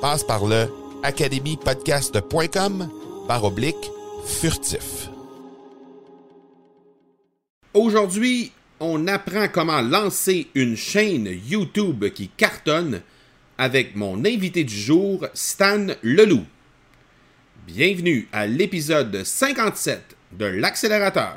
Passe par le academypodcast.com par oblique furtif. Aujourd'hui, on apprend comment lancer une chaîne YouTube qui cartonne avec mon invité du jour, Stan Leloup. Bienvenue à l'épisode 57 de l'accélérateur.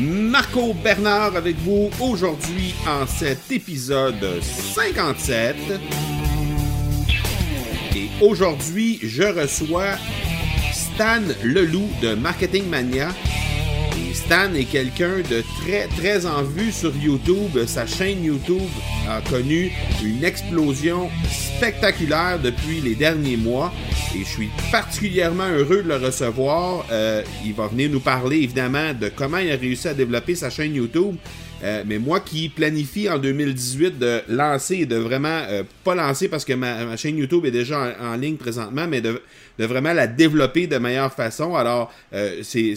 Marco Bernard avec vous aujourd'hui en cet épisode 57. Et aujourd'hui, je reçois Stan Leloup de Marketing Mania. Stan est quelqu'un de très très en vue sur YouTube. Sa chaîne YouTube a connu une explosion spectaculaire depuis les derniers mois et je suis particulièrement heureux de le recevoir. Euh, il va venir nous parler évidemment de comment il a réussi à développer sa chaîne YouTube. Euh, mais moi qui planifie en 2018 de lancer et de vraiment, euh, pas lancer parce que ma, chaîne YouTube est déjà en, ligne présentement, mais de, de, vraiment la développer de meilleure façon. Alors, c'est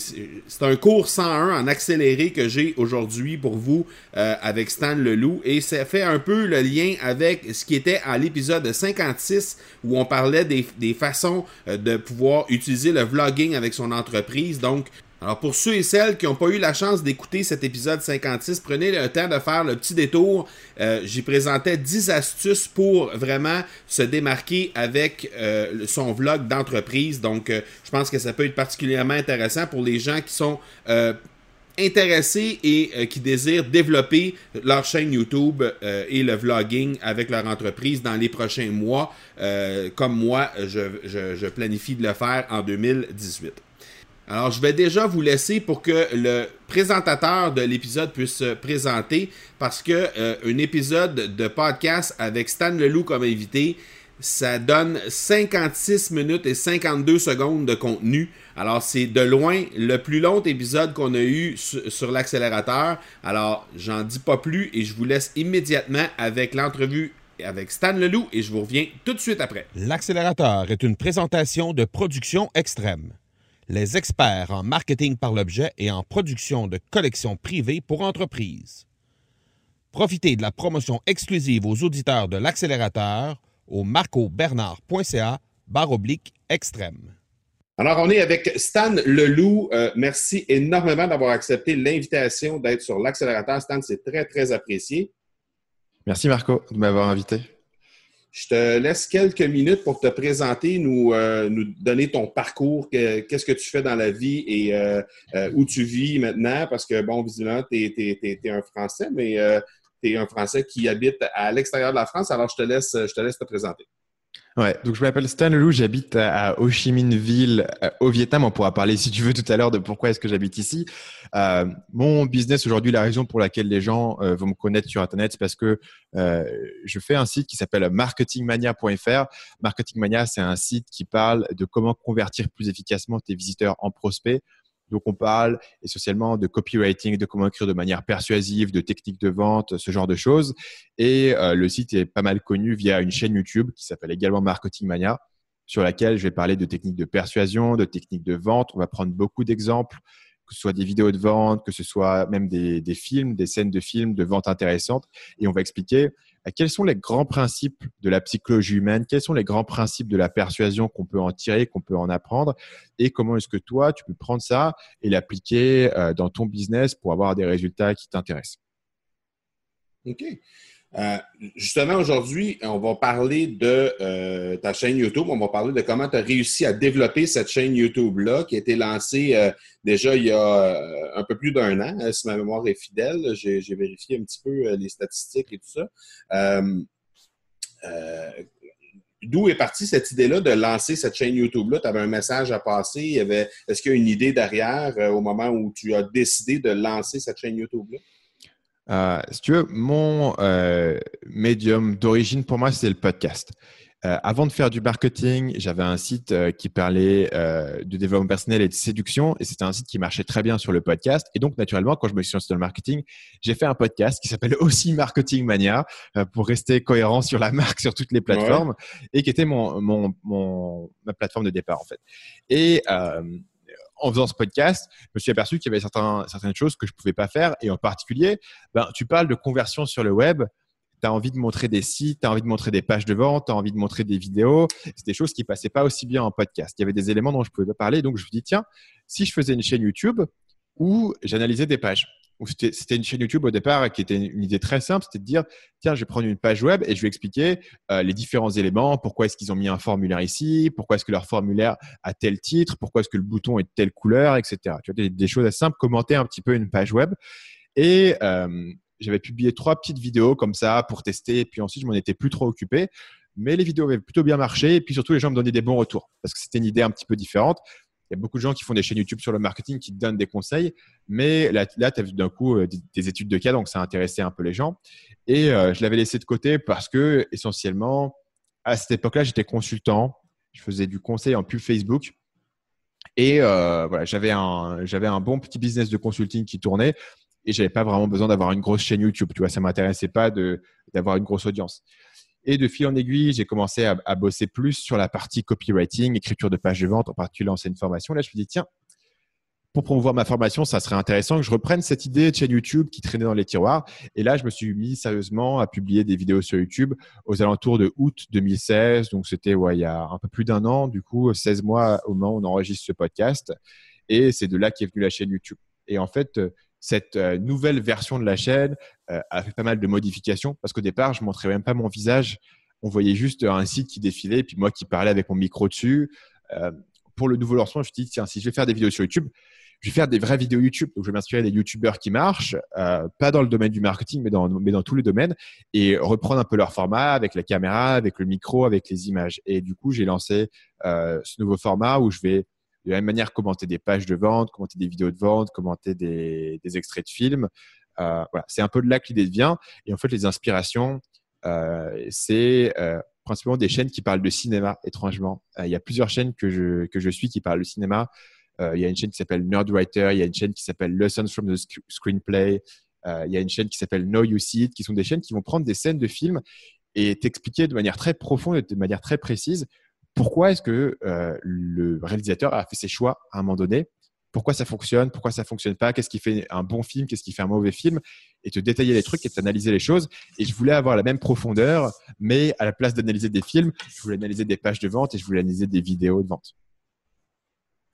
un cours 101 en accéléré que j'ai aujourd'hui pour vous avec Stan Leloup et ça fait un peu le lien avec ce qui était à l'épisode 56 où on parlait des, des façons de pouvoir utiliser le vlogging avec son entreprise. Donc, alors pour ceux et celles qui n'ont pas eu la chance d'écouter cet épisode 56, prenez le temps de faire le petit détour. Euh, J'y présentais 10 astuces pour vraiment se démarquer avec euh, son vlog d'entreprise. Donc euh, je pense que ça peut être particulièrement intéressant pour les gens qui sont intéressés et qui désirent développer leur chaîne YouTube et le vlogging avec leur entreprise dans les prochains mois, comme moi, je planifie de le faire en 2018. Alors, je vais déjà vous laisser pour que le présentateur de l'épisode puisse se présenter parce que euh, un épisode de podcast avec Stan Leloup comme invité, ça donne 56 minutes et 52 secondes de contenu. Alors, c'est de loin le plus long épisode qu'on a eu sur, l'accélérateur. Alors, j'en dis pas plus et je vous laisse immédiatement avec l'entrevue avec Stan Leloup et je vous reviens tout de suite après. L'accélérateur est une présentation de production extrême les experts en marketing par l'objet et en production de collections privées pour entreprises. Profitez de la promotion exclusive aux auditeurs de l'accélérateur au marcobernard.ca barre oblique extrême. Alors, on est avec Stan Leloup. Euh, merci énormément d'avoir accepté l'invitation d'être sur l'accélérateur. Stan, c'est très, très apprécié. Merci Marco de m'avoir invité. Je te laisse quelques minutes pour te présenter, nous, euh, nous donner ton parcours, qu'est-ce que tu fais dans la vie et euh, euh, où tu vis maintenant, parce que, bon, visiblement, tu es, un Français, mais tu es un Français qui habite à l'extérieur de la France, alors je te laisse, je te laisse te présenter. Ouais, donc je m'appelle Stan Leloup, j'habite à Ho Chi Minh Ville euh, au Vietnam. On pourra parler si tu veux tout à l'heure de pourquoi est-ce que j'habite ici. Euh, mon business aujourd'hui, la raison pour laquelle les gens euh, vont me connaître sur Internet, c'est parce que euh, je fais un site qui s'appelle marketingmania.fr. Marketingmania, c'est un site qui parle de comment convertir plus efficacement tes visiteurs en prospects donc, on parle essentiellement de copywriting, de comment écrire de manière persuasive, de techniques de vente, ce genre de choses. Et euh, le site est pas mal connu via une chaîne YouTube qui s'appelle également Marketing Mania, sur laquelle je vais parler de techniques de persuasion, de techniques de vente. On va prendre beaucoup d'exemples, que ce soit des vidéos de vente, que ce soit même des, des films, des scènes de films de vente intéressantes. Et on va expliquer quels sont les grands principes de la psychologie humaine? Quels sont les grands principes de la persuasion qu'on peut en tirer, qu'on peut en apprendre? Et comment est-ce que toi, tu peux prendre ça et l'appliquer euh, dans ton business pour avoir des résultats qui t'intéressent? Euh, justement, aujourd'hui, on va parler de euh, ta chaîne YouTube. On va parler de comment tu as réussi à développer cette chaîne YouTube-là qui a été lancée euh, déjà il y a un peu plus d'un an, si ma mémoire est fidèle. J'ai vérifié un petit peu les statistiques et tout ça. D'où est partie cette idée-là de lancer cette chaîne YouTube-là? Tu avais un message à passer? Est-ce qu'il y a une idée derrière au moment où tu as décidé de lancer cette chaîne YouTube-là? Euh, si tu veux, mon euh, médium d'origine pour moi, c'est le podcast. Euh, avant de faire du marketing, j'avais un site qui parlait de développement personnel et de séduction, et c'était un site qui marchait très bien sur le podcast. Et donc, naturellement, quand je me suis lancé dans le marketing, j'ai fait un podcast qui s'appelle aussi Marketing Mania pour rester cohérent sur la marque sur toutes les plateformes, et qui était mon, mon, mon, ma plateforme de départ en fait. Et en faisant ce podcast, je me suis aperçu qu'il y avait certaines choses que je ne pouvais pas faire. Et en particulier, ben, tu parles de conversion sur le web. Tu as envie de montrer des sites, tu as envie de montrer des pages de vente, tu as envie de montrer des vidéos. C'est des choses qui passaient pas aussi bien en podcast. Il y avait des éléments dont je ne pouvais pas parler. Donc, je me suis dit, tiens, si je faisais une chaîne YouTube où j'analysais des pages, c'était une chaîne YouTube au départ qui était une idée très simple, c'était de dire tiens, je vais prendre une page web et je vais expliquer euh, les différents éléments, pourquoi est-ce qu'ils ont mis un formulaire ici, pourquoi est-ce que leur formulaire a tel titre, pourquoi est-ce que le bouton est de telle couleur, etc. Tu vois, des, choses assez simples, commenter un petit peu une page web. Et euh, j'avais publié trois petites vidéos comme ça pour tester, et puis ensuite je m'en étais plus trop occupé. Mais les vidéos avaient plutôt bien marché, et puis surtout les gens me donnaient des bons retours parce que c'était une idée un petit peu différente. Y a beaucoup de gens qui font des chaînes YouTube sur le marketing qui te donnent des conseils, mais là, tu as vu d'un coup euh, des, études de cas, donc ça a intéressé un peu les gens. Et euh, je l'avais laissé de côté parce que, essentiellement, à cette époque-là, j'étais consultant. Je faisais du conseil en pub Facebook. Et euh, voilà, j'avais un, j'avais un bon petit business de consulting qui tournait et j'avais pas vraiment besoin d'avoir une grosse chaîne YouTube. Tu vois, ça m'intéressait pas de, d'avoir une grosse audience. Et de fil en aiguille, j'ai commencé à, bosser plus sur la partie copywriting, écriture de pages de vente, en particulier lancer une formation. Là, je me dis, tiens, pour promouvoir ma formation, ça serait intéressant que je reprenne cette idée de chaîne YouTube qui traînait dans les tiroirs. Et là, je me suis mis sérieusement à publier des vidéos sur YouTube aux alentours de août 2016. Donc, c'était il y a un peu plus d'un an, du coup, 16 mois au moment où on enregistre ce podcast. Et c'est de là qu'est venue la chaîne YouTube. Et en fait, cette euh, nouvelle version de la chaîne euh, a fait pas mal de modifications parce qu'au départ, je montrais même pas mon visage. On voyait juste un site qui défilait, puis moi qui parlais avec mon micro dessus. Euh, pour le nouveau lancement, je me suis dit, tiens, si je vais faire des vidéos sur YouTube, je vais faire des vraies vidéos YouTube. Donc, je vais m'inspirer des YouTubeurs qui marchent, pas dans le domaine du marketing, mais dans, mais dans tous les domaines, et reprendre un peu leur format avec la caméra, avec le micro, avec les images. Et du coup, j'ai lancé ce nouveau format où je vais de la même manière commenter des pages de vente, commenter des vidéos de vente, commenter des, extraits de films. Euh, voilà, c'est un peu de là que l'idée vient. Et en fait, les inspirations, euh, c'est euh, principalement des chaînes qui parlent de cinéma, étrangement. il y a plusieurs chaînes que je, que je suis qui parlent de cinéma. il y a une chaîne qui s'appelle Nerdwriter, il y a une chaîne qui s'appelle Lessons from the Screenplay, il y a une chaîne qui s'appelle Know You See It, qui sont des chaînes qui vont prendre des scènes de films et t'expliquer de manière très profonde et de manière très précise pourquoi est-ce que euh, le réalisateur a fait ses choix à un moment donné? Pourquoi ça fonctionne, pourquoi ça fonctionne pas, qu'est-ce qui fait un bon film, qu'est-ce qui fait un mauvais film, et te détailler les trucs et t'analyser les choses. Et je voulais avoir la même profondeur, mais à la place d'analyser des films, je voulais analyser des pages de vente et je voulais analyser des vidéos de vente.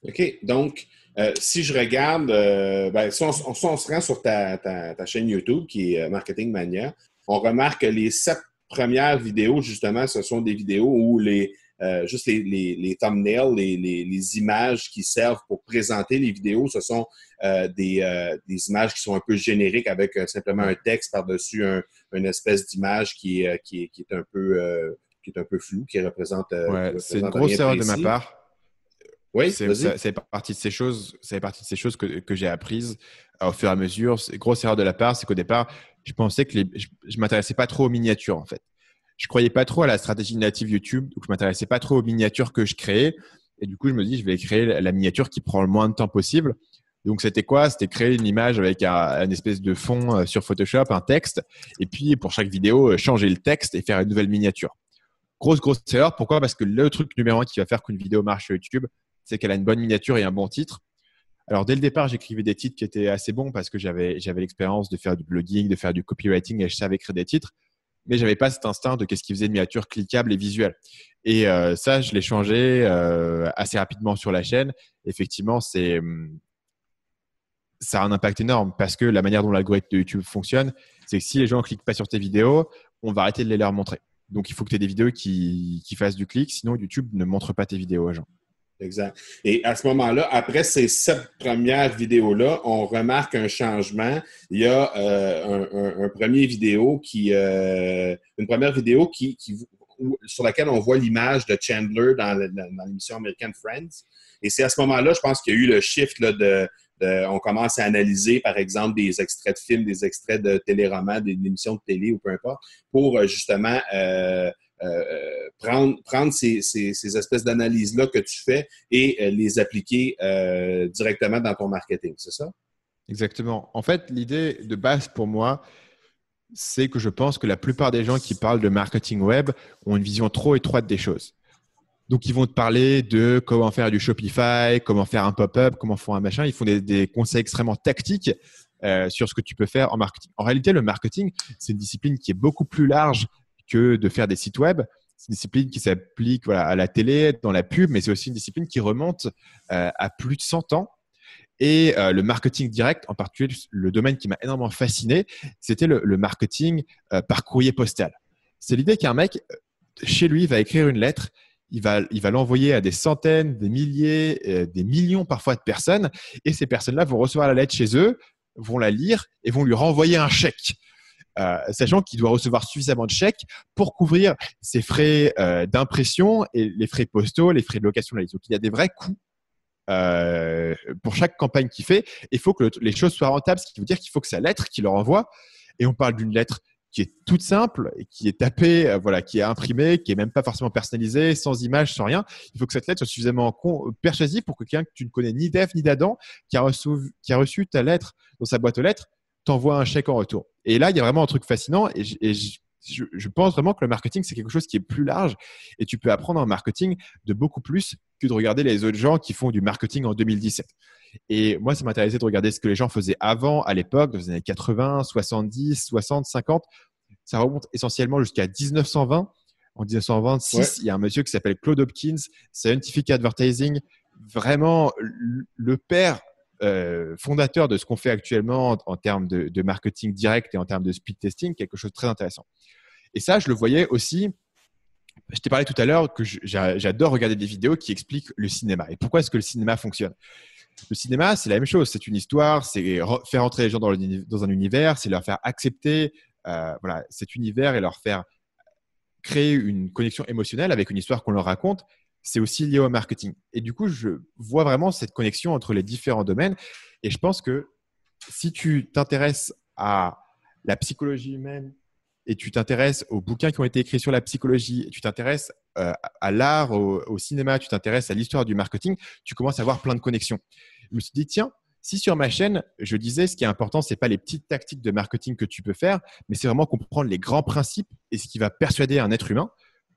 OK. Donc, euh, si je regarde, euh, ben, si, on, se rend sur ta, ta, chaîne YouTube qui est Marketing Mania, on remarque que les sept premières vidéos, justement, ce sont des vidéos où les, euh, juste les, les, les thumbnails, les, les, images qui servent pour présenter les vidéos, ce sont euh, des, euh, des, images qui sont un peu génériques avec simplement un texte par-dessus un, une espèce d'image qui, est, qui, qui est un peu qui est un peu flou, qui représente. Ouais, c'est une grosse erreur de ma part. Oui, c'est, partie de ces choses, fait partie de ces choses que, que j'ai apprises au fur et à mesure. Grosse erreur de la part, c'est qu'au départ, je pensais que les, je, je m'intéressais pas trop aux miniatures en fait. Je croyais pas trop à la stratégie native YouTube, donc je m'intéressais pas trop aux miniatures que je créais. Et du coup, je me dis, je vais créer la miniature qui prend le moins de temps possible. Donc, c'était quoi? C'était créer une image avec un, espèce de fond euh, sur Photoshop, un texte, et puis pour chaque vidéo, euh, changer le texte et faire une nouvelle miniature. Grosse, grosse erreur. Pourquoi? Parce que le truc numéro un qui va faire qu'une vidéo marche sur YouTube, c'est qu'elle a une bonne miniature et un bon titre. Alors, dès le départ, j'écrivais des titres qui étaient assez bons parce que j'avais, j'avais l'expérience de faire du blogging, de faire du copywriting et je savais écrire des titres. Mais j'avais pas cet instinct de qu'est-ce qui faisait une miniature cliquable et visuelle. Et euh, ça, je l'ai changé assez rapidement sur la chaîne. Effectivement, c'est, hum, ça a un impact énorme parce que la manière dont l'algorithme de YouTube fonctionne, c'est que si les gens ne cliquent pas sur tes vidéos, on va arrêter de les leur montrer. Donc, il faut que tu aies des vidéos qui, fassent du clic, sinon YouTube ne montre pas tes vidéos aux gens. Exact. Et à ce moment-là, après ces sept premières vidéos-là, on remarque un changement. Il y a euh, un, premier vidéo qui, euh, une première vidéo qui, sur laquelle on voit l'image de Chandler dans, l'émission American Friends. Et c'est à ce moment-là, je pense qu'il y a eu le shift de, on commence à analyser, par exemple, des extraits de films, des extraits de téléromans, des émissions de télé ou peu importe, pour euh, justement euh, prendre, prendre ces, ces, espèces d'analyses-là que tu fais et les appliquer directement dans ton marketing, c'est ça? Exactement. En fait, l'idée de base pour moi, c'est que je pense que la plupart des gens qui parlent de marketing web ont une vision trop étroite des choses. Donc, ils vont te parler de comment faire du Shopify, comment faire un pop-up, comment faire un machin. Ils font des, conseils extrêmement tactiques euh, sur ce que tu peux faire en marketing. En réalité, le marketing, c'est une discipline qui est beaucoup plus large que de faire des sites web. C'est une discipline qui s'applique voilà, à la télé, dans la pub, mais c'est aussi une discipline qui remonte euh, à plus de 100 ans. Et euh, le marketing direct, en particulier le domaine qui m'a énormément fasciné, c'était le, marketing euh, par courrier postal. C'est l'idée qu'un mec, chez lui, va écrire une lettre il va, il va l'envoyer à des centaines, des milliers, des millions parfois de personnes. Et ces personnes-là vont recevoir la lettre chez eux, vont la lire et vont lui renvoyer un chèque. Euh, sachant qu'il doit recevoir suffisamment de chèques pour couvrir ses frais euh, d'impression et les frais postaux, les frais de location. Donc il y a des vrais coûts euh, pour chaque campagne qu'il fait. Il faut que les choses soient rentables, ce qui veut dire qu'il faut que sa lettre qu'il leur envoie, et on parle d'une lettre qui est toute simple, et qui est tapée, voilà, qui est imprimée, qui est même pas forcément personnalisée, sans image, sans rien. Il faut que cette lettre soit suffisamment persuasive pour que quelqu'un que tu ne connais ni d'Eve ni d'Adam, qui a reçu ta lettre dans sa boîte aux lettres, t'envoie un chèque en retour. Et là, il y a vraiment un truc fascinant, et, je, je, pense vraiment que le marketing, c'est quelque chose qui est plus large, et tu peux apprendre en marketing de beaucoup plus que de regarder les autres gens qui font du marketing en 2017. Et moi, ça m'intéressait de regarder ce que les gens faisaient avant, à l'époque, dans les années 80, 70, 60, 50. Ça remonte essentiellement jusqu'à 1920. En 1926, il y a un monsieur qui s'appelle Claude Hopkins, Scientific Advertising, vraiment le père euh, fondateur de ce qu'on fait actuellement en, termes de, marketing direct et en termes de speed testing, quelque chose de très intéressant. Et ça, je le voyais aussi. Je t'ai parlé tout à l'heure que j'adore regarder des vidéos qui expliquent le cinéma et pourquoi est-ce que le cinéma fonctionne. Le cinéma, c'est la même chose. C'est une histoire, c'est faire entrer les gens dans, dans un univers, c'est leur faire accepter euh, voilà, cet univers et leur faire créer une connexion émotionnelle avec une histoire qu'on leur raconte. C'est aussi lié au marketing. Et du coup, je vois vraiment cette connexion entre les différents domaines. Et je pense que si tu t'intéresses à la psychologie humaine et tu t'intéresses aux bouquins qui ont été écrits sur la psychologie, tu t'intéresses euh, à l'art, au, cinéma, tu t'intéresses à l'histoire du marketing, tu commences à avoir plein de connexions. Je me suis dit, tiens, si sur ma chaîne, je disais ce qui est important, ce n'est pas les petites tactiques de marketing que tu peux faire, mais c'est vraiment comprendre les grands principes et ce qui va persuader un être humain,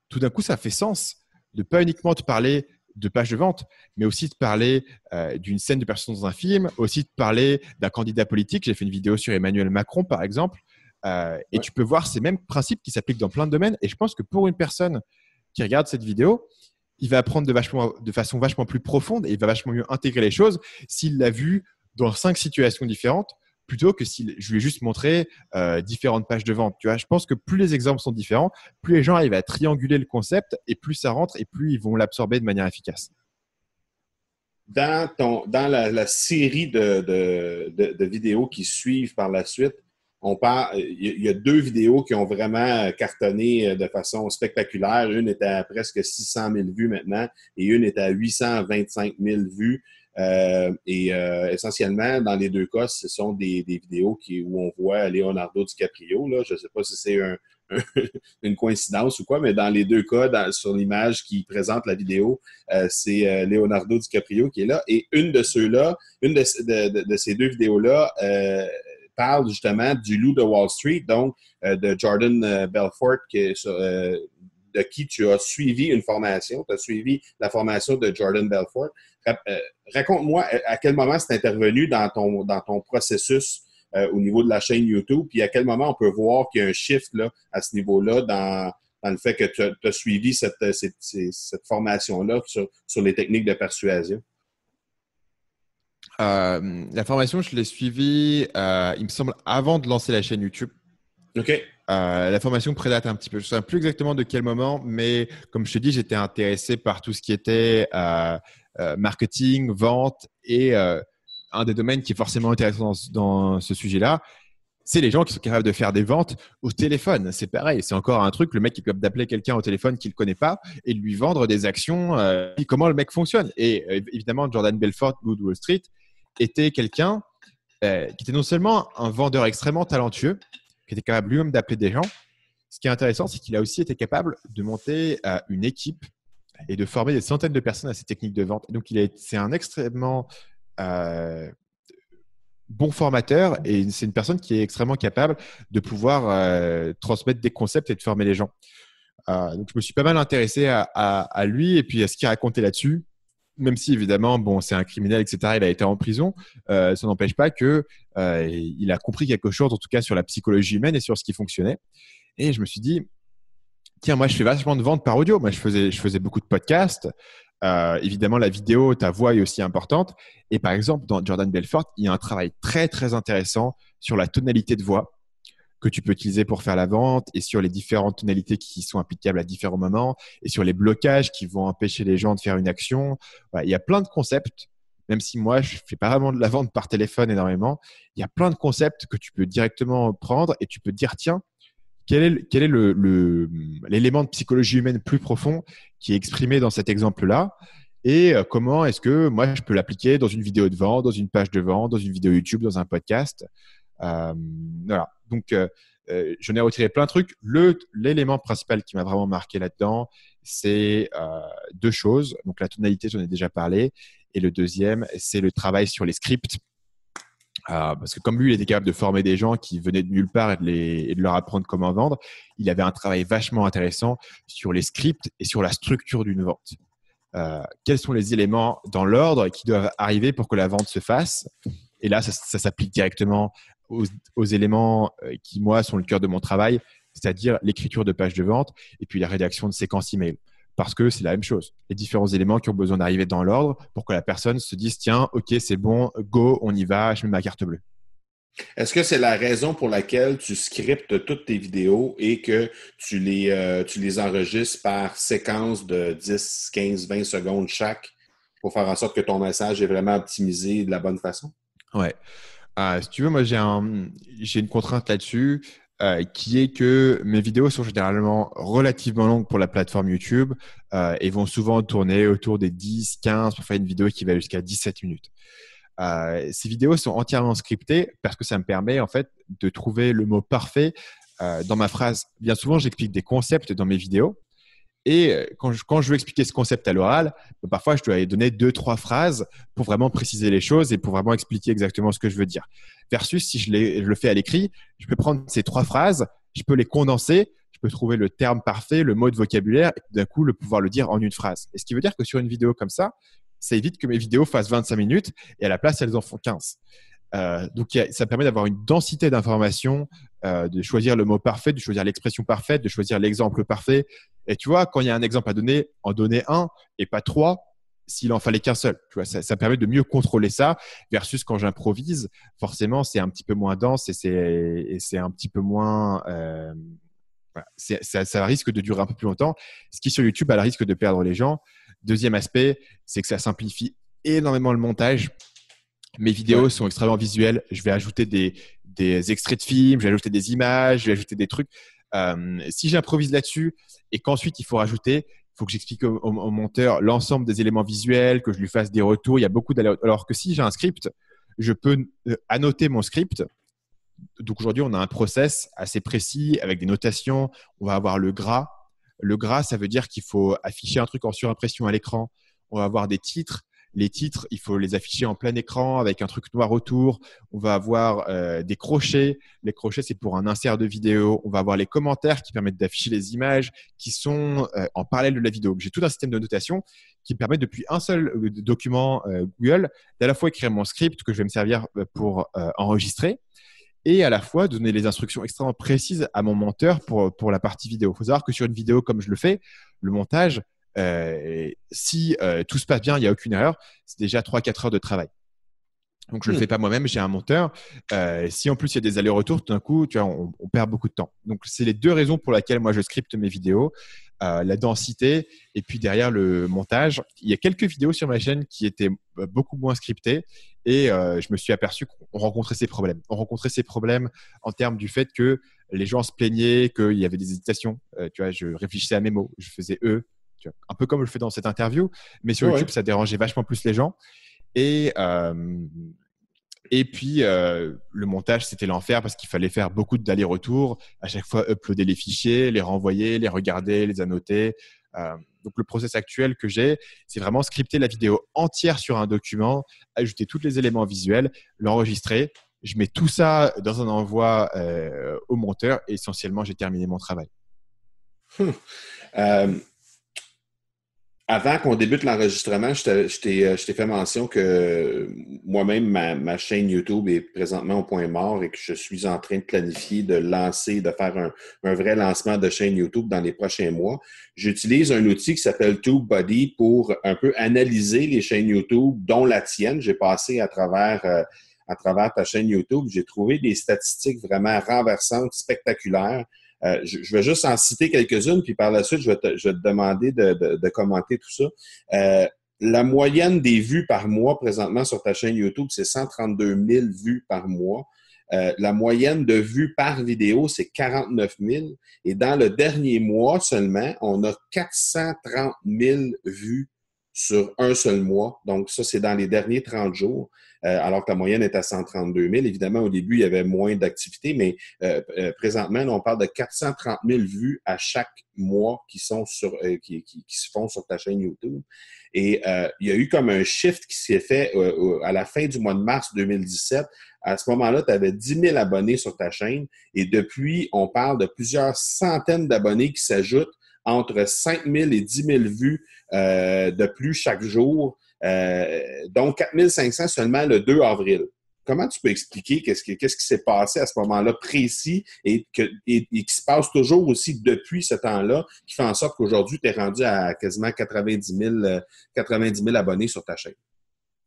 tout d'un coup, ça fait sens de pas uniquement te parler de page de vente, mais aussi de parler euh, d'une scène de personne dans un film, aussi de parler d'un candidat politique. J'ai fait une vidéo sur Emmanuel Macron, par exemple, euh, et tu peux voir ces mêmes principes qui s'appliquent dans plein de domaines. Et je pense que pour une personne qui regarde cette vidéo, il va apprendre de, vachement, de façon vachement plus profonde et il va vachement mieux intégrer les choses s'il l'a vu dans cinq situations différentes plutôt que si je lui ai juste montré euh, différentes pages de vente. Tu vois, je pense que plus les exemples sont différents, plus les gens arrivent à trianguler le concept et plus ça rentre et plus ils vont l'absorber de manière efficace. Dans, dans la, série de, de, vidéos qui suivent par la suite, on parle, il y a deux vidéos qui ont vraiment cartonné de façon spectaculaire. Une était à presque 600 000 vues maintenant et une était à 825 000 vues. Euh, et euh, essentiellement, dans les deux cas, ce sont des, vidéos où on voit Leonardo DiCaprio. Là. Je ne sais pas si c'est un, une coïncidence ou quoi, mais dans les deux cas, sur l'image qui présente la vidéo, euh, c'est Leonardo DiCaprio qui est là. Et une de ceux-là, une de, de, ces deux vidéos-là, parle justement du loup de Wall Street, donc de Jordan Belfort, qui de qui tu as suivi une formation, tu as suivi la formation de Jordan Belfort. Raconte-moi à quel moment c'est intervenu dans ton, dans ton processus euh, au niveau de la chaîne YouTube, puis à quel moment on peut voir qu'il y a un shift là, à ce niveau-là dans, dans le fait que tu as, suivi cette, cette, cette formation-là sur, sur, les techniques de persuasion? Euh, la formation, je l'ai suivie, euh, il me semble, avant de lancer la chaîne YouTube. OK. La formation prédate un petit peu. Je ne sais plus exactement de quel moment, mais comme je te dis, j'étais intéressé par tout ce qui était marketing, vente et un des domaines qui est forcément intéressant dans, ce sujet-là, c'est les gens qui sont capables de faire des ventes au téléphone. C'est pareil, c'est encore un truc, le mec est capable d'appeler quelqu'un au téléphone qu'il ne connaît pas et de lui vendre des actions, euh, comment le mec fonctionne. Et euh, évidemment, Jordan Belfort, Good Wall Street, était quelqu'un euh, qui était non seulement un vendeur extrêmement talentueux, qui était capable lui-même d'appeler des gens. Ce qui est intéressant, c'est qu'il a aussi été capable de monter une équipe et de former des centaines de personnes à ces techniques de vente. Donc, c'est un extrêmement euh, bon formateur et c'est une personne qui est extrêmement capable de pouvoir euh, transmettre des concepts et de former les gens. Euh, donc je me suis pas mal intéressé à, lui et puis à ce qu'il racontait là-dessus. Même si évidemment, bon, c'est un criminel, etc. Il a été en prison, ça n'empêche pas que il a compris quelque chose, en tout cas sur la psychologie humaine et sur ce qui fonctionnait. Et je me suis dit, tiens, moi je fais vachement de ventes par audio. Moi je faisais, je faisais beaucoup de podcasts. Euh, évidemment, la vidéo, ta voix est aussi importante. Et par exemple, dans Jordan Belfort, il y a un travail très, très intéressant sur la tonalité de voix que tu peux utiliser pour faire la vente et sur les différentes tonalités qui sont applicables à différents moments et sur les blocages qui vont empêcher les gens de faire une action. il y a plein de concepts. Même si moi, je fais pas vraiment de la vente par téléphone énormément, il y a plein de concepts que tu peux directement prendre et tu peux dire, tiens, quel est, quel est l'élément de psychologie humaine plus profond qui est exprimé dans cet exemple-là et euh, comment est-ce que moi je peux l'appliquer dans une vidéo de vente, dans une page de vente, dans une vidéo YouTube, dans un podcast. Euh, voilà. Donc, euh, euh, j'en ai retiré plein de trucs. L'élément principal qui m'a vraiment marqué là-dedans, c'est euh, deux choses. Donc, la tonalité, j'en ai déjà parlé. Et le deuxième, c'est le travail sur les scripts. Euh, parce que comme lui, il était capable de former des gens qui venaient de nulle part et de, les, et de leur apprendre comment vendre, il avait un travail vachement intéressant sur les scripts et sur la structure d'une vente. Euh, quels sont les éléments dans l'ordre qui doivent arriver pour que la vente se fasse? Et là, ça, s'applique directement aux, aux, éléments euh, qui, moi, sont le cœur de mon travail, c'est-à-dire l'écriture de pages de vente et puis la rédaction de séquences email parce que c'est la même chose. Les différents éléments qui ont besoin d'arriver dans l'ordre pour que la personne se dise tiens, ok, c'est bon, go, on y va, je mets ma carte bleue. Est-ce que c'est la raison pour laquelle tu scriptes toutes tes vidéos et que tu les, euh, tu les enregistres par séquence de 10, 15, 20 secondes chaque pour faire en sorte que ton message est vraiment optimisé de la bonne façon? Ouais. Euh, si tu veux, moi, j'ai un, une contrainte là-dessus. Euh, qui est que mes vidéos sont généralement relativement longues pour la plateforme YouTube euh, et vont souvent tourner autour des 10, 15 pour faire une vidéo qui va jusqu'à 17 minutes. Ces vidéos sont entièrement scriptées parce que ça me permet en fait de trouver le mot parfait dans ma phrase. Bien souvent, j'explique des concepts dans mes vidéos et euh, quand je, veux expliquer ce concept à l'oral, bah, parfois je dois donner deux, trois phrases pour vraiment préciser les choses et pour vraiment expliquer exactement ce que je veux dire. Versus si je, je le fais à l'écrit, je peux prendre ces trois phrases, je peux les condenser, je peux trouver le terme parfait, le mot de vocabulaire et d'un coup le pouvoir le dire en une phrase. Et ce qui veut dire que sur une vidéo comme ça, ça évite que mes vidéos fassent 25 minutes et à la place elles en font 15. Euh, donc, ça permet d'avoir une densité d'informations, euh, de choisir le mot parfait, de choisir l'expression parfaite, de choisir l'exemple parfait. Et tu vois, quand il y a un exemple à donner, en donner un et pas trois, s'il en fallait qu'un seul. Tu vois, ça, ça, permet de mieux contrôler ça versus quand j'improvise, forcément, c'est un petit peu moins dense et c'est un petit peu moins. Euh, ça, ça, risque de durer un peu plus longtemps. Ce qui sur YouTube a le risque de perdre les gens. Deuxième aspect, c'est que ça simplifie énormément le montage. Mes vidéos sont extrêmement visuelles. Je vais ajouter des, des extraits de films, je vais ajouter des images, je vais ajouter des trucs. si j'improvise là-dessus et qu'ensuite il faut rajouter, il faut que j'explique au, monteur l'ensemble des éléments visuels, que je lui fasse des retours. Il y a beaucoup Alors que si j'ai un script, je peux annoter mon script donc aujourd'hui, on a un process assez précis avec des notations. On va avoir le gras. Le gras, ça veut dire qu'il faut afficher un truc en surimpression à l'écran. On va avoir des titres. Les titres, il faut les afficher en plein écran avec un truc noir autour. On va avoir euh, des crochets. Les crochets, c'est pour un insert de vidéo. On va avoir les commentaires qui permettent d'afficher les images qui sont euh, en parallèle de la vidéo. J'ai tout un système de notation qui permet depuis un seul euh, document Google d'à la fois écrire mon script que je vais me servir pour enregistrer et à la fois donner les instructions extrêmement précises à mon monteur pour, pour la partie vidéo. Il faut savoir que sur une vidéo comme je le fais, le montage, euh, si euh, tout se passe bien, il n'y a aucune erreur, c'est déjà 3-4 heures de travail. Donc je ne le hmm. fais pas moi-même, j'ai un monteur. Euh, si en plus il y a des allers-retours, tout d'un coup, tu vois, on, on, perd beaucoup de temps. Donc c'est les deux raisons pour lesquelles moi je scripte mes vidéos. Euh, la densité et puis derrière le montage. Il y a quelques vidéos sur ma chaîne qui étaient euh, beaucoup moins scriptées et euh, je me suis aperçu qu'on rencontrait ces problèmes. On rencontrait ces problèmes en termes du fait que les gens se plaignaient, qu'il y avait des hésitations. tu vois, je réfléchissais à mes mots, je faisais un peu comme je le fais dans cette interview, mais sur YouTube, ça dérangeait vachement plus les gens. Et et puis, euh, le montage, c'était l'enfer parce qu'il fallait faire beaucoup d'allers-retours, à chaque fois uploader les fichiers, les renvoyer, les regarder, les annoter. Euh, donc, le process actuel que j'ai, c'est vraiment scripter la vidéo entière sur un document, ajouter tous les éléments visuels, l'enregistrer. Je mets tout ça dans un envoi euh, au monteur et essentiellement, j'ai terminé mon travail. Hum avant qu'on débute l'enregistrement, je euh, t'ai fait mention que moi-même, ma, chaîne YouTube est présentement au point mort et que je suis en train de planifier de lancer, de faire un, vrai lancement de chaîne YouTube dans les prochains mois. J'utilise un outil qui s'appelle TubeBuddy pour un peu analyser les chaînes YouTube, dont la tienne. J'ai passé à travers, euh, à travers ta chaîne YouTube. J'ai trouvé des statistiques vraiment renversantes, spectaculaires. Euh, je, vais juste en citer quelques-unes, puis par la suite, je vais te, demander de, commenter tout ça. Euh, la moyenne des vues par mois présentement sur ta chaîne YouTube, c'est 132 000 vues par mois. Euh, la moyenne de vues par vidéo, c'est 49 000. Et dans le dernier mois seulement, on a 430 000 vues sur un seul mois. Donc, ça, c'est dans les derniers 30 jours. Euh, alors que la moyenne est à 132 000. Évidemment, au début, il y avait moins d'activités, mais euh, euh, présentement, on parle de 430 000 vues à chaque mois qui sont sur, qui, se font sur ta chaîne YouTube. Et il y a eu comme un shift qui s'est fait à la fin du mois de mars 2017. À ce moment-là, tu avais 10 000 abonnés sur ta chaîne et depuis, on parle de plusieurs centaines d'abonnés qui s'ajoutent entre 5 000 et 10 000 vues de plus chaque jour. Euh, donc, 4500 seulement le 2 avril. Comment tu peux expliquer qu'est-ce qui, s'est passé à ce moment-là précis et, qui se passe toujours aussi depuis ce temps-là, qui fait en sorte qu'aujourd'hui, tu es rendu à quasiment 90 000, 90 000 abonnés sur ta chaîne?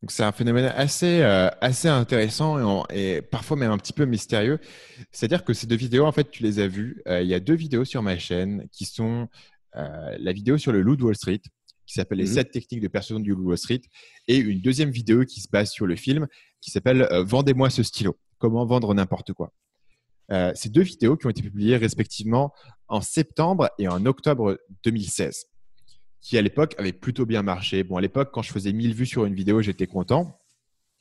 C'est un phénomène assez, euh, assez intéressant et, parfois même un petit peu mystérieux. C'est-à-dire que ces deux vidéos, en fait, tu les as vues. Euh, il y a deux vidéos sur ma chaîne qui sont la vidéo sur le loup de Wall Street qui s'appelle Les 7 mmh techniques de persuasion du Wall Street et une deuxième vidéo qui se base sur le film qui s'appelle euh, Vendez-moi ce stylo. Comment vendre n'importe quoi. Euh, ces deux vidéos qui ont été publiées respectivement en septembre et en octobre 2016, qui à l'époque avaient plutôt bien marché. Bon, à l'époque, quand je faisais 1000 vues sur une vidéo, j'étais content.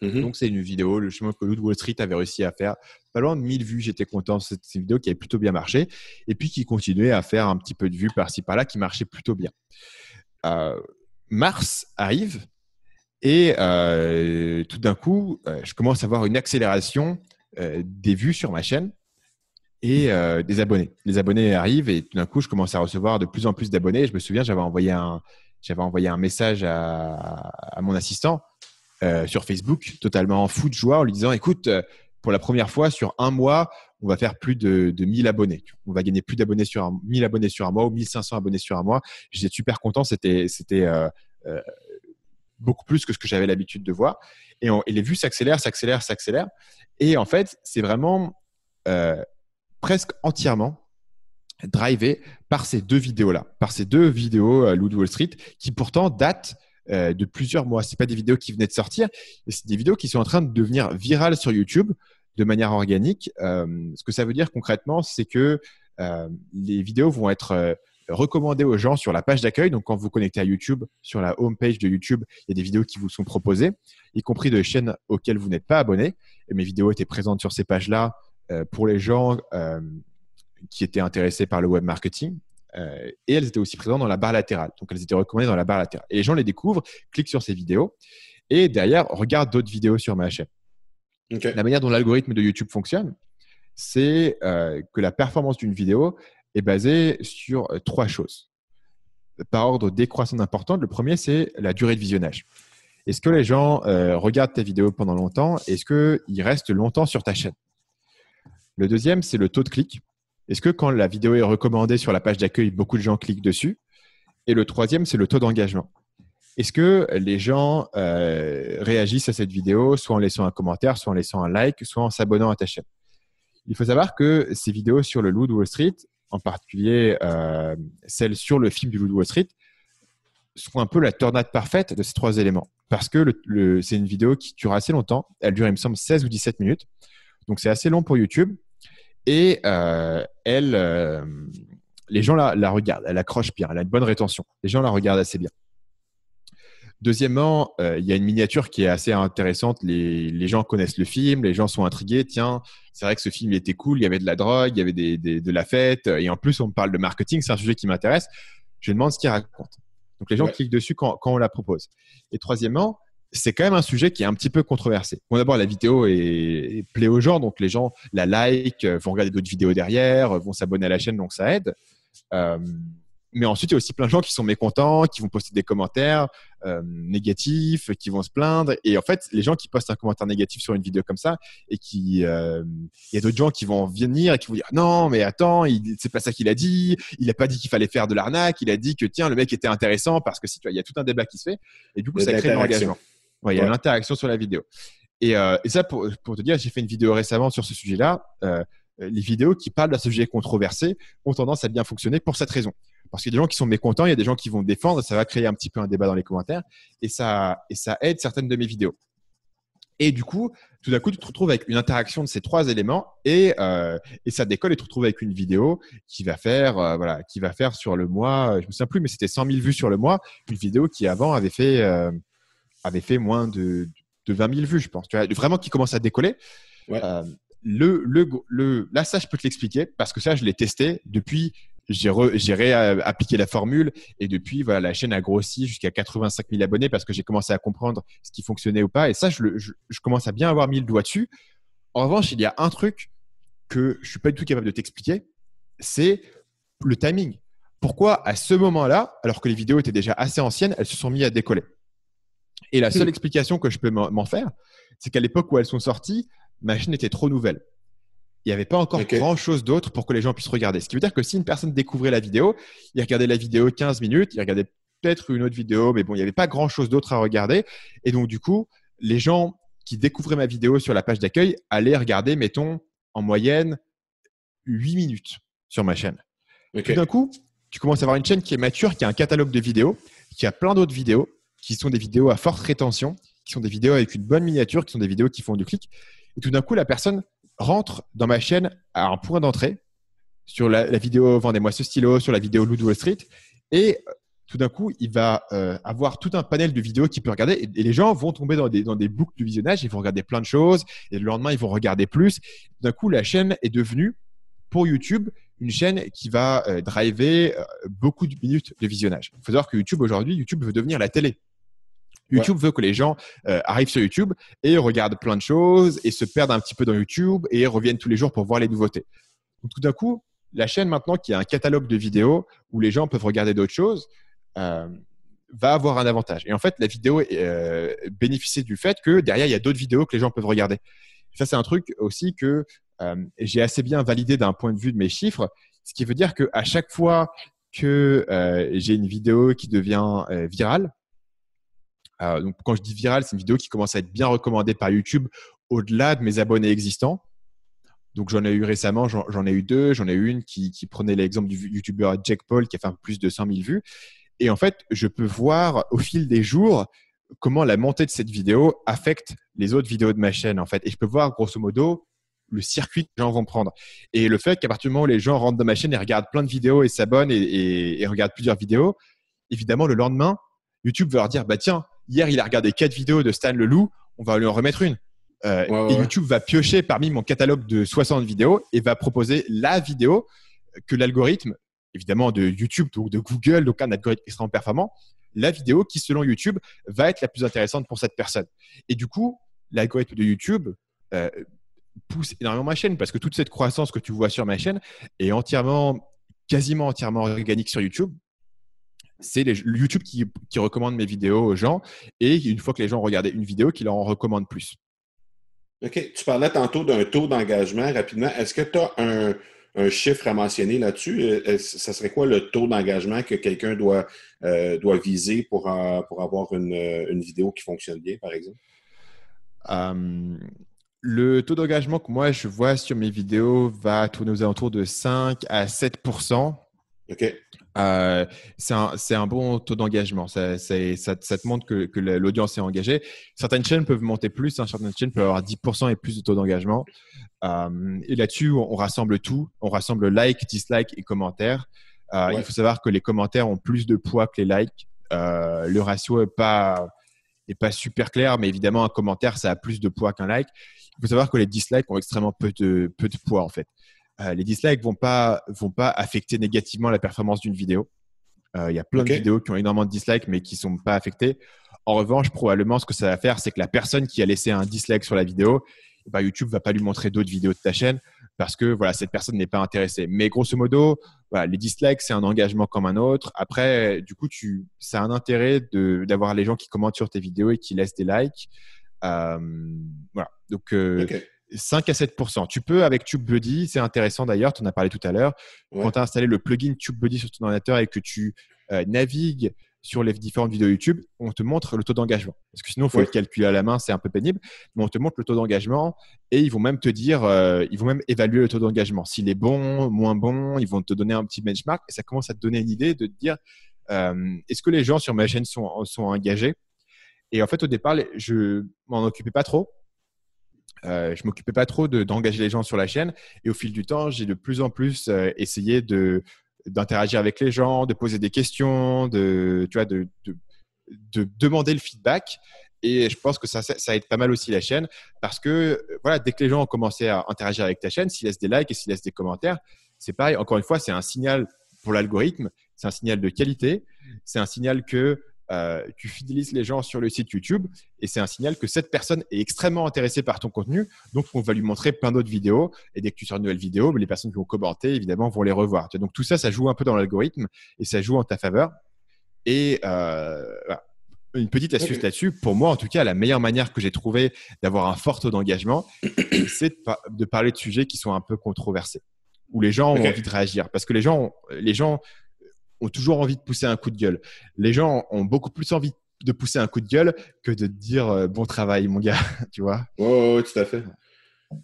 Mmh Donc, c'est une vidéo, le chemin que Wall Street avait réussi à faire. Pas loin de 1000 vues, j'étais content. C'est une vidéo qui avait plutôt bien marché. Et puis, qui continuait à faire un petit peu de vues par-ci par-là, qui marchait plutôt bien. Euh, mars arrive et euh, tout d'un coup, euh, je commence à avoir une accélération des vues sur ma chaîne et des abonnés. Les abonnés arrivent et tout d'un coup, je commence à recevoir de plus en plus d'abonnés. Je me souviens, j'avais envoyé un, j'avais envoyé un message à, mon assistant sur Facebook, totalement fou de joie, en lui disant "Écoute, pour la première fois sur un mois, on va faire plus de, de 1000 abonnés. On va gagner plus d'abonnés sur un, 1000 abonnés sur un mois ou 1500 abonnés sur un mois. J'étais super content. C'était, c'était euh, euh, beaucoup plus que ce que j'avais l'habitude de voir. Et, les vues s'accélèrent, s'accélèrent, s'accélèrent. Et en fait, c'est vraiment euh, presque entièrement drivé par ces deux vidéos-là, par ces deux vidéos euh, Wall Street, qui pourtant datent de plusieurs mois. C'est pas des vidéos qui venaient de sortir, c'est des vidéos qui sont en train de devenir virales sur YouTube de manière organique. ce que ça veut dire concrètement, c'est que les vidéos vont être recommandées aux gens sur la page d'accueil. Donc, quand vous connectez à YouTube, sur la home page de YouTube, il y a des vidéos qui vous sont proposées, y compris de chaînes auxquelles vous n'êtes pas abonné. Mes vidéos étaient présentes sur ces pages-là pour les gens qui étaient intéressés par le web marketing. Euh, et elles étaient aussi présentes dans la barre latérale. Donc, elles étaient recommandées dans la barre latérale. Et les gens les découvrent, cliquent sur ces vidéos et derrière, regardent d'autres vidéos sur ma chaîne. La manière dont l'algorithme de YouTube fonctionne, c'est euh, que la performance d'une vidéo est basée sur euh, trois choses. Par ordre décroissant d'importance, le premier, c'est la durée de visionnage. Est-ce que les gens regardent ta vidéo pendant longtemps? Est-ce qu'ils restent longtemps sur ta chaîne? Le deuxième, c'est le taux de clic. Est-ce que quand la vidéo est recommandée sur la page d'accueil, beaucoup de gens cliquent dessus? Et le troisième, c'est le taux d'engagement. Est-ce que les gens euh, réagissent à cette vidéo, soit en laissant un commentaire, soit en laissant un like, soit en s'abonnant à ta chaîne? Il faut savoir que ces vidéos sur le Loup de Wall Street, en particulier euh, celles sur le film du Loup de Wall Street, sont un peu la tornade parfaite de ces trois éléments. Parce que c'est une vidéo qui dure assez longtemps. Elle dure, il me semble, 16 ou 17 minutes. Donc c'est assez long pour YouTube. Et euh, elle, euh, les gens la, la, regardent, elle accroche bien, elle a une bonne rétention. Les gens la regardent assez bien. Deuxièmement, euh, il y a une miniature qui est assez intéressante. Les, les, gens connaissent le film, les gens sont intrigués. Tiens, c'est vrai que ce film était cool, il y avait de la drogue, il y avait des, des, de la fête, et en plus on me parle de marketing, c'est un sujet qui m'intéresse. Je demande ce qu'il raconte. Donc les gens cliquent dessus quand, quand on la propose. Et troisièmement, c'est quand même un sujet qui est un petit peu controversé. Bon, d'abord, la vidéo est, plaît aux gens, donc les gens la like, euh, vont regarder d'autres vidéos derrière, vont s'abonner à la chaîne, donc ça aide. Euh, mais ensuite, il y a aussi plein de gens qui sont mécontents, qui vont poster des commentaires euh, négatifs, qui vont se plaindre. Et en fait, les gens qui postent un commentaire négatif sur une vidéo comme ça, et qui, il y a d'autres gens qui vont venir et qui vont dire non, mais attends, c'est pas ça qu'il a dit. Il a pas dit qu'il fallait faire de l'arnaque. Il a dit que tiens, le mec était intéressant parce que si tu vois, il y a tout un débat qui se fait. Et du coup, ça crée un il y a l'interaction sur la vidéo. Et, euh, et ça, pour, pour, te dire, j'ai fait une vidéo récemment sur ce sujet-là. Euh, les vidéos qui parlent d'un sujet controversé ont tendance à bien fonctionner pour cette raison. Parce qu'il y a des gens qui sont mécontents, il y a des gens qui vont défendre, ça va créer un petit peu un débat dans les commentaires et ça, et ça aide certaines de mes vidéos. Et du coup, tout d'un coup, tu te retrouves avec une interaction de ces trois éléments et, euh, et ça décolle et tu te retrouves avec une vidéo qui va faire, euh, voilà, qui va faire sur le mois, je me souviens plus, mais c'était 100 000 vues sur le mois, une vidéo qui avant avait fait, euh, avait fait moins de, de 20 000 vues, je pense. Tu vois, vraiment qui commence à décoller. Euh, le, le, le, là, ça, je peux te l'expliquer parce que ça, je l'ai testé depuis. J'ai réappliqué la formule et depuis, voilà, la chaîne a grossi jusqu'à 85 000 abonnés parce que j'ai commencé à comprendre ce qui fonctionnait ou pas. Et ça, je, je, je, commence à bien avoir mis le doigt dessus. En revanche, il y a un truc que je suis pas du tout capable de t'expliquer, c'est le timing. Pourquoi à ce moment-là, alors que les vidéos étaient déjà assez anciennes, elles se sont mises à décoller? Et la seule explication que je peux m'en faire, c'est qu'à l'époque où elles sont sorties, ma chaîne était trop nouvelle. Il n'y avait pas encore grand chose d'autre pour que les gens puissent regarder. Ce qui veut dire que si une personne découvrait la vidéo, il regardait la vidéo 15 minutes, il regardait peut-être une autre vidéo, mais bon, il n'y avait pas grand chose d'autre à regarder. Et donc, du coup, les gens qui découvraient ma vidéo sur la page d'accueil allaient regarder, mettons, en moyenne, 8 minutes sur ma chaîne. Tout d'un coup, tu commences à avoir une chaîne qui est mature, qui a un catalogue de vidéos, qui a plein d'autres vidéos, qui sont des vidéos à forte rétention, qui sont des vidéos avec une bonne miniature, qui sont des vidéos qui font du clic. Et tout d'un coup, la personne rentre dans ma chaîne à un point d'entrée sur la, vidéo Vendez-moi ce stylo, sur la vidéo Lou Wall Street. Et euh, tout d'un coup, il va euh, avoir tout un panel de vidéos qu'il peut regarder et, les gens vont tomber dans des, dans des boucles de visionnage, ils vont regarder plein de choses et le lendemain, ils vont regarder plus. D'un coup, la chaîne est devenue, pour YouTube, une chaîne qui va euh, driver beaucoup de minutes de visionnage. Il faut savoir que YouTube, aujourd'hui, YouTube veut devenir la télé. YouTube veut que les gens euh, arrivent sur YouTube et regardent plein de choses et se perdent un petit peu dans YouTube et reviennent tous les jours pour voir les nouveautés. Tout d'un coup, la chaîne maintenant qui a un catalogue de vidéos où les gens peuvent regarder d'autres choses euh, va avoir un avantage. Et en fait, la vidéo euh, bénéficie du fait que derrière, il y a d'autres vidéos que les gens peuvent regarder. Ça, c'est un truc aussi que j'ai assez bien validé d'un point de vue de mes chiffres, ce qui veut dire qu'à chaque fois que j'ai une vidéo qui devient virale, euh, donc, quand je dis viral, c'est une vidéo qui commence à être bien recommandée par YouTube au-delà de mes abonnés existants. Donc, j'en ai eu récemment, j'en ai eu deux. J'en ai eu une qui, prenait l'exemple du YouTuber Jack Paul qui a fait plus de 100 000 vues. Et en fait, je peux voir au fil des jours comment la montée de cette vidéo affecte les autres vidéos de ma chaîne. En fait, et je peux voir grosso modo le circuit que les gens vont prendre. Et le fait qu'à partir du moment où les gens rentrent dans ma chaîne et regardent plein de vidéos et s'abonnent et, et, regardent plusieurs vidéos, évidemment, le lendemain, YouTube va leur dire, bah tiens, hier, il a regardé quatre vidéos de Stan Leloup, on va lui en remettre une. Euh, et YouTube va piocher parmi mon catalogue de 60 vidéos et va proposer la vidéo que l'algorithme, évidemment de YouTube ou de Google, donc un algorithme extrêmement performant, la vidéo qui, selon YouTube, va être la plus intéressante pour cette personne. Et du coup, l'algorithme de YouTube euh, pousse énormément ma chaîne parce que toute cette croissance que tu vois sur ma chaîne est entièrement, quasiment entièrement organique sur YouTube. C'est YouTube qui, qui, recommande mes vidéos aux gens et une fois que les gens ont regardé une vidéo, qui leur en recommande plus. OK. Tu parlais tantôt d'un taux d'engagement rapidement. Est-ce que tu as un, un chiffre à mentionner là-dessus? Euh, ça serait quoi le taux d'engagement que quelqu'un doit, euh, doit viser pour, euh, pour avoir une, une, vidéo qui fonctionne bien, par exemple? le taux d'engagement que moi je vois sur mes vidéos va tourner aux alentours de 5 à 7% OK. Euh, c'est un, un, bon taux d'engagement. Ça, ça, ça, te montre que, que l'audience est engagée. Certaines chaînes peuvent monter plus, hein, certaines chaînes peuvent avoir 10% et plus de taux d'engagement. Euh, et là-dessus, on, rassemble tout. On rassemble like, dislike et commentaires. Euh, Il faut savoir que les commentaires ont plus de poids que les likes. Euh, le ratio est pas, est pas super clair, mais évidemment, un commentaire, ça a plus de poids qu'un like. Il faut savoir que les dislikes ont extrêmement peu de, peu de poids, en fait. Euh, les dislikes vont pas vont pas affecter négativement la performance d'une vidéo. Euh, il y a plein de vidéos qui ont énormément de dislikes mais qui sont pas affectées. En revanche, probablement, ce que ça va faire, c'est que la personne qui a laissé un dislike sur la vidéo, eh ben, YouTube va pas lui montrer d'autres vidéos de ta chaîne parce que voilà, cette personne n'est pas intéressée. Mais grosso modo, voilà, les dislikes, c'est un engagement comme un autre. Après, du coup, tu, ça a un intérêt d'avoir les gens qui commentent sur tes vidéos et qui laissent des likes. Euh, voilà. Donc, euh, 5 à 7% Tu peux avec TubeBuddy, c'est intéressant d'ailleurs, tu en as parlé tout à l'heure, quand tu as installé le plugin TubeBuddy sur ton ordinateur et que tu euh, navigues sur les différentes vidéos YouTube, on te montre le taux d'engagement. Parce que sinon, il faut le calculer à la main, c'est un peu pénible. Mais on te montre le taux d'engagement et ils vont même te dire, euh, ils vont même évaluer le taux d'engagement. S'il est bon, moins bon, ils vont te donner un petit benchmark et ça commence à te donner une idée de te dire, euh, est-ce que les gens sur ma chaîne sont, sont engagés? Et en fait, au départ, je m'en occupais pas trop euh, je m'occupais pas trop d'engager les gens sur la chaîne. Et au fil du temps, j'ai de plus en plus euh, essayé d'interagir avec les gens, de poser des questions, de, demander le feedback. Et je pense que ça, aide pas mal aussi la chaîne parce que euh, dès que les gens ont commencé à interagir avec ta chaîne, s'ils laissent des likes et s'ils laissent des commentaires, c'est pareil. Encore une fois, c'est un signal pour l'algorithme, c'est un signal de qualité, c'est un signal que euh, tu fidélises les gens sur le site YouTube et c'est un signal que cette personne est extrêmement intéressée par ton contenu. Donc, on va lui montrer plein d'autres vidéos et dès que tu sors une nouvelle vidéo, les personnes qui vont commenter, évidemment, vont les revoir. Donc, tout ça, ça joue un peu dans l'algorithme et ça joue en ta faveur. Et euh, une petite astuce là-dessus, pour moi, en tout cas, la meilleure manière que j'ai trouvé d'avoir un fort taux d'engagement, c'est de, parler de sujets qui sont un peu controversés où les gens ont envie de réagir. Parce que les gens, les gens ont toujours envie de pousser un coup de gueule. Les gens ont beaucoup plus envie de pousser un coup de gueule que de dire euh, bon travail, mon gars, tu vois. Oui, tout à fait.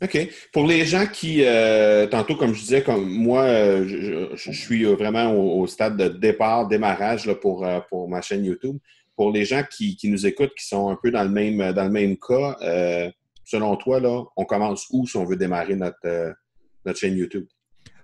OK. Pour les gens qui, euh, tantôt, comme je disais, comme moi, euh, je, suis vraiment au, stade de départ, démarrage pour, ma chaîne YouTube. Pour les gens qui, nous écoutent, qui sont un peu dans le même, dans cas, selon toi, on commence où si on veut démarrer notre chaîne YouTube?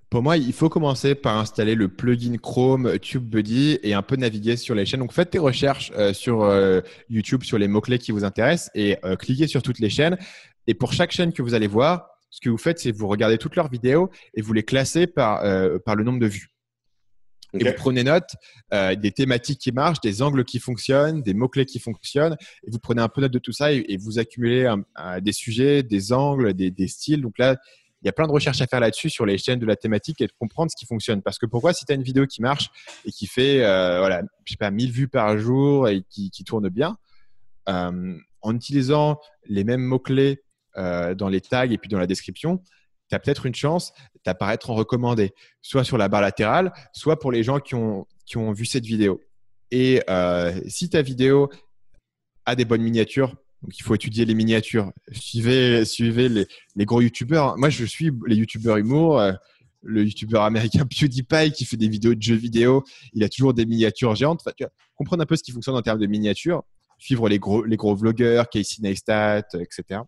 Pour moi, il faut commencer par installer le plugin Chrome TubeBuddy et un peu naviguer sur les chaînes. Donc, faites tes recherches euh, sur euh, YouTube sur les mots-clés qui vous intéressent et euh, cliquez sur toutes les chaînes. Et pour chaque chaîne que vous allez voir, ce que vous faites, c'est vous regardez toutes leurs vidéos et vous les classez par, par le nombre de vues. Et vous prenez note des thématiques qui marchent, des angles qui fonctionnent, des mots-clés qui fonctionnent. Et vous prenez un peu note de tout ça et, vous accumulez des sujets, des angles, des, des styles. Donc là, il y a plein de recherches à faire là-dessus sur les chaînes de la thématique et de comprendre ce qui fonctionne. Parce que pourquoi, si tu as une vidéo qui marche et qui fait, euh, voilà, je sais pas, 1000 vues par jour et qui, tourne bien, euh, en utilisant les mêmes mots-clés euh, dans les tags et puis dans la description, tu as peut-être une chance d'apparaître en recommandé, soit sur la barre latérale, soit pour les gens qui ont, qui ont vu cette vidéo. Et si ta vidéo a des bonnes miniatures, donc il faut étudier les miniatures. Suivez, les, gros youtubeurs. Moi, je suis les youtubeurs humour. Euh, le youtubeur américain PewDiePie qui fait des vidéos de jeux vidéo, il a toujours des miniatures géantes. Enfin, comprendre un peu ce qui fonctionne en termes de miniatures. Suivre les gros, les vlogueurs, Casey Neistat, etc.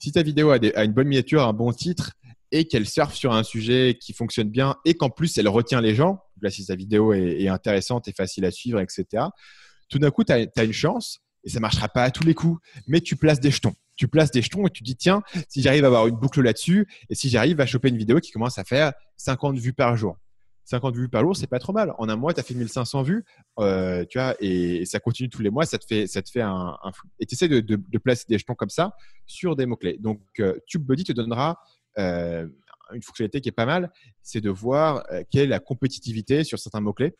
Si ta vidéo a, une bonne miniature, un bon titre et qu'elle surfe sur un sujet qui fonctionne bien et qu'en plus elle retient les gens, là si ta vidéo est, intéressante et facile à suivre, etc., tout d'un coup, tu as, une chance et ça marchera pas à tous les coups, mais tu places des jetons. Tu places des jetons et tu dis, tiens, si j'arrive à avoir une boucle là-dessus et si j'arrive à choper une vidéo qui commence à faire 50 vues par jour. 50 vues par jour, c'est pas trop mal. En un mois, tu as fait 1500 vues, euh, tu vois, et, ça continue tous les mois, ça te fait, ça te fait un, flou. Et tu essaies de, placer des jetons comme ça sur des mots-clés. Donc, euh, TubeBuddy te donnera euh, une fonctionnalité qui est pas mal, c'est de voir quelle est la compétitivité sur certains mots-clés.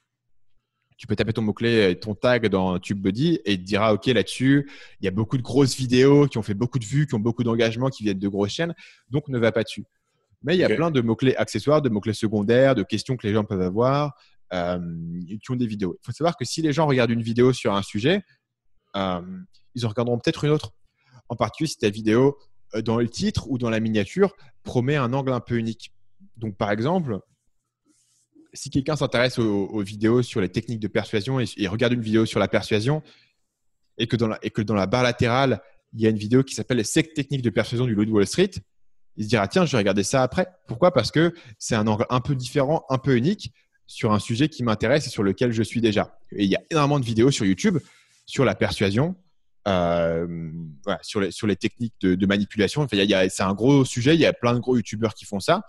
Tu peux taper ton mot-clé, ton tag dans TubeBuddy et il te dira, OK, là-dessus, il y a beaucoup de grosses vidéos qui ont fait beaucoup de vues, qui ont beaucoup d'engagement, qui viennent de grosses chaînes, donc ne va pas dessus. Mais il y a plein de mots-clés accessoires, de mots-clés secondaires, de questions que les gens peuvent avoir, euh, qui ont des vidéos. Il faut savoir que si les gens regardent une vidéo sur un sujet, euh, ils en regarderont peut-être une autre. En particulier si ta vidéo, euh, dans le titre ou dans la miniature, promet un angle un peu unique. Donc, par exemple, si quelqu'un s'intéresse aux, vidéos sur les techniques de persuasion et, regarde une vidéo sur la persuasion et que dans la, barre latérale, il y a une vidéo qui s'appelle les 7 techniques de persuasion du loup de Wall Street, il se dira tiens, je vais regarder ça après. Pourquoi? Parce que c'est un angle un peu différent, un peu unique sur un sujet qui m'intéresse et sur lequel je suis déjà. Et il y a énormément de vidéos sur YouTube sur la persuasion, euh, sur, les, sur les techniques de, manipulation. Enfin, c'est un gros sujet, il y a plein de gros YouTubeurs qui font ça.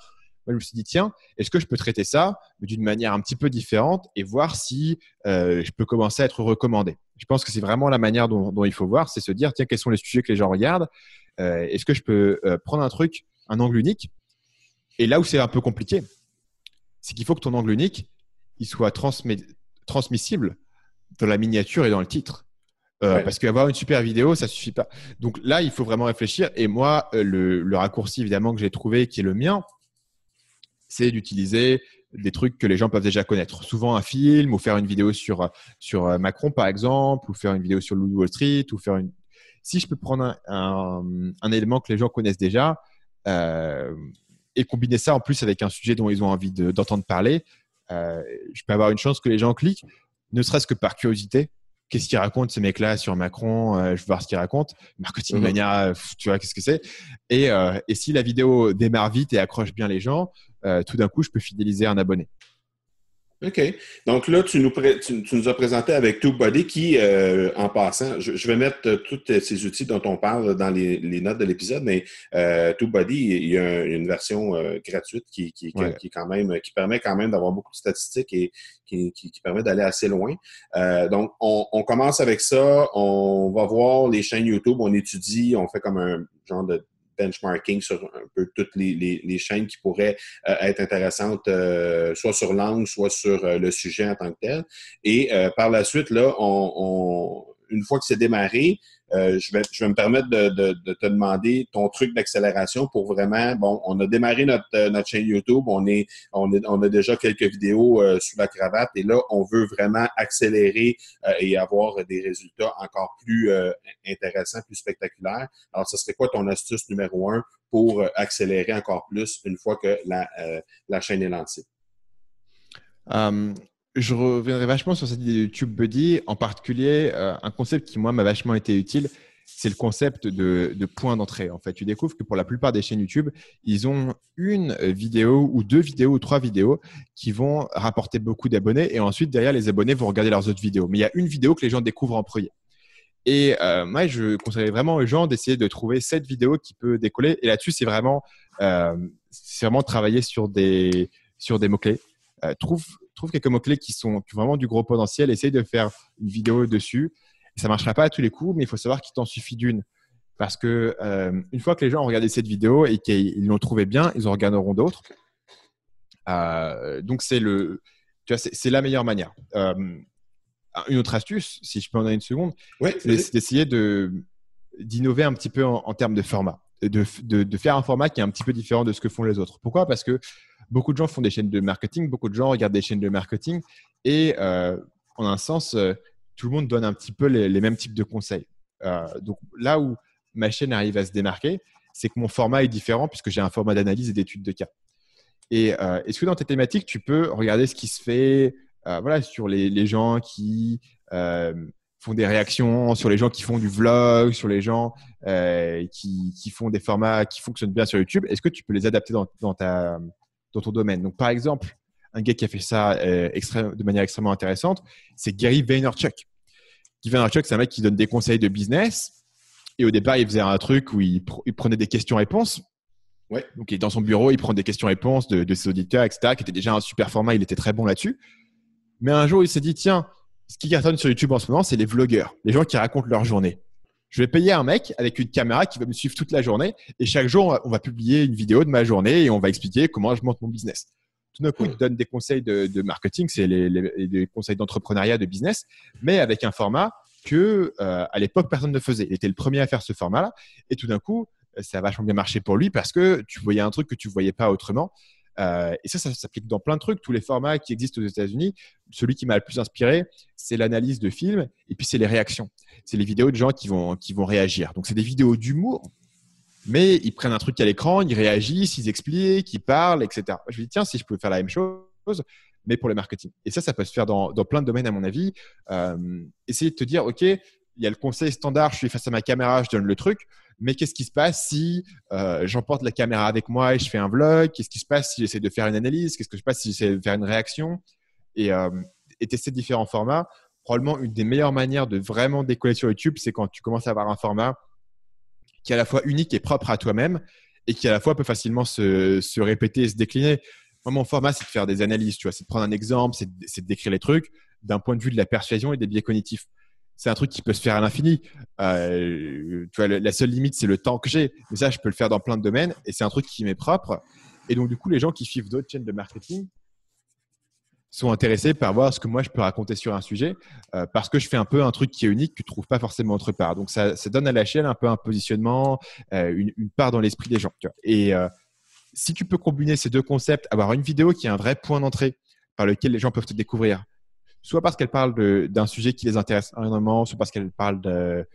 Moi, je me suis dit, tiens, est-ce que je peux traiter ça d'une manière un petit peu différente et voir si euh, je peux commencer à être recommandé Je pense que c'est vraiment la manière dont, dont il faut voir, c'est se dire, tiens, quels sont les sujets que les gens regardent euh, Est-ce que je peux prendre un truc un angle unique? Et là où c'est un peu compliqué, c'est qu'il faut que ton angle unique, il soit transmissible dans la miniature et dans le titre. Euh, parce qu'avoir une super vidéo, ça suffit pas. Donc là, il faut vraiment réfléchir. Et moi, euh, le, raccourci évidemment que j'ai trouvé, qui est le mien, c'est d'utiliser des trucs que les gens peuvent déjà connaître. Souvent un film ou faire une vidéo sur sur Macron par exemple, ou faire une vidéo sur Wall Street, ou faire une. Si je peux prendre un élément que les gens connaissent déjà, euh, et combiner ça en plus avec un sujet dont ils ont envie d'entendre parler, euh, je peux avoir une chance que les gens cliquent, ne serait-ce que par curiosité. Qu'est-ce qu'ils racontent ces mecs-là sur Macron euh, Je veux voir ce qu'ils racontent. Marketing mhm. Mania, tu vois, qu'est-ce que c'est? Et, et, si la vidéo démarre vite et accroche bien les gens, tout d'un coup, je peux fidéliser un abonné. OK. Donc là, tu nous, tu, nous as présenté avec TubeBuddy qui, euh, en passant, je, vais mettre euh, tous ces outils dont on parle dans les, notes de l'épisode, mais euh, TubeBuddy, il y a une version euh, gratuite qui, qui, qui, quand même, qui permet quand même d'avoir beaucoup de statistiques et qui, permet d'aller assez loin. donc, on, on, commence avec ça. On va voir les chaînes YouTube, on étudie, on fait comme un genre de benchmarking sur un peu toutes les, chaînes qui pourraient euh, être intéressantes, euh, soit sur l'angle, soit sur euh, le sujet en tant que tel. Et par la suite, là, on, une fois que c'est démarré, euh, je, vais, me permettre de, te demander ton truc d'accélération pour vraiment, bon, on a démarré notre, euh, chaîne YouTube, on, a déjà quelques vidéos euh, sous la cravate et là, on veut vraiment accélérer et avoir des résultats encore plus intéressants, plus spectaculaires. Alors, ce serait quoi ton astuce numéro un pour accélérer encore plus une fois que la, la chaîne est lancée? Je reviendrai vachement sur cette idée de YouTube Buddy, en particulier euh, un concept qui moi m'a vachement été utile, c'est le concept de, point d'entrée. En fait, tu découvres que pour la plupart des chaînes YouTube, ils ont une vidéo ou deux vidéos ou trois vidéos qui vont rapporter beaucoup d'abonnés et ensuite derrière les abonnés vont regarder leurs autres vidéos. Mais il y a une vidéo que les gens découvrent en premier. Et euh, moi, je conseillerais vraiment aux gens d'essayer de trouver cette vidéo qui peut décoller. Et là-dessus, c'est vraiment, euh, c'est vraiment travailler sur des sur des mots clés. Euh, trouve trouve quelques mots-clés qui, sont, vraiment du gros potentiel, essaye de faire une vidéo dessus. Ça ne marchera pas à tous les coups, mais il faut savoir qu'il t'en suffit d'une. Parce que euh, une fois que les gens ont regardé cette vidéo et qu'ils l'ont trouvé bien, ils en regarderont d'autres. Euh, donc c'est le, c'est la meilleure manière. Euh, une autre astuce, si je peux en donner une seconde, c'est d'essayer de d'innover un petit peu en, termes de format, de, de, de, faire un format qui est un petit peu différent de ce que font les autres. Pourquoi? Parce que beaucoup de gens font des chaînes de marketing, beaucoup de gens regardent des chaînes de marketing et euh, en un sens, euh, tout le monde donne un petit peu les, mêmes types de conseils. Euh, donc là où ma chaîne arrive à se démarquer, c'est que mon format est différent puisque j'ai un format d'analyse et d'études de cas. Et est-ce que dans tes thématiques, tu peux regarder ce qui se fait voilà, sur les, gens qui font des réactions, sur les gens qui font du vlog, sur les gens qui, font des formats qui fonctionnent bien sur YouTube? Est-ce que tu peux les adapter dans, ta, dans ton domaine Donc, par exemple, un gars qui a fait ça euh, de manière extrêmement intéressante, c'est Gary Vaynerchuk. Gary Vaynerchuk, c'est un mec qui donne des conseils de business. Et au départ, il faisait un truc où il, il prenait des questions-réponses. Ouais. Donc, il est dans son bureau, il prend des questions-réponses de, de, ses auditeurs, etc., qui était déjà un super format. Il était très bon là-dessus. Mais un jour, il s'est dit, tiens, ce qui cartonne sur YouTube en ce moment, c'est les vlogueurs, les gens qui racontent leur journée. Je vais payer un mec avec une caméra qui va me suivre toute la journée et chaque jour, on va publier une vidéo de ma journée et on va expliquer comment je monte mon business. Tout d'un coup, il donne des conseils de, marketing, c'est les, des conseils d'entrepreneuriat, de business, mais avec un format que euh, à l'époque personne ne faisait. Il était le premier à faire ce format-là et tout d'un coup, ça a vachement bien marché pour lui parce que tu voyais un truc que tu voyais pas autrement. Euh, et ça, ça s'applique dans plein de trucs. Tous les formats qui existent aux États-Unis, celui qui m'a le plus inspiré, c'est l'analyse de films et puis c'est les réactions. C'est les vidéos de gens qui vont, qui vont réagir. Donc, c'est des vidéos d'humour, mais ils prennent un truc à l'écran, ils réagissent, ils expliquent, ils parlent, etc. Je me dis, tiens, si je peux faire la même chose, mais pour le marketing. Et ça, ça peut se faire dans, dans plein de domaines, à mon avis. Euh, essayer de te dire, OK, il y a le conseil standard, je suis face à ma caméra, je donne le truc mais qu'est-ce qui se passe si euh, j'emporte la caméra avec moi et je fais un vlog? Qu'est-ce qui se passe si j'essaie de faire une analyse? Qu'est-ce qui se passe si j'essaie de faire une réaction? Et, euh, et tester différents formats. Probablement une des meilleures manières de vraiment décoller sur YouTube, c'est quand tu commences à avoir un format qui est à la fois unique et propre à toi-même et qui à la fois peut facilement se, se répéter et se décliner. Moi, mon format, c'est de faire des analyses, tu vois, c'est de prendre un exemple, c'est de décrire les trucs d'un point de vue de la persuasion et des biais cognitifs c'est un truc qui peut se faire à l'infini. Euh, tu vois, la seule limite, c'est le temps que j'ai. Mais ça, je peux le faire dans plein de domaines et c'est un truc qui m'est propre. Et donc, du coup, les gens qui suivent d'autres chaînes de marketing sont intéressés par voir ce que moi je peux raconter sur un sujet euh, parce que je fais un peu un truc qui est unique que tu trouves pas forcément autre part. Donc, ça, ça donne à la chaîne un peu un positionnement, euh, une, part dans l'esprit des gens. Et si tu peux combiner ces deux concepts, avoir une vidéo qui est un vrai point d'entrée par lequel les gens peuvent te découvrir, soit parce qu'elle parle d'un sujet qui les intéresse énormément, soit parce qu'elle parle de,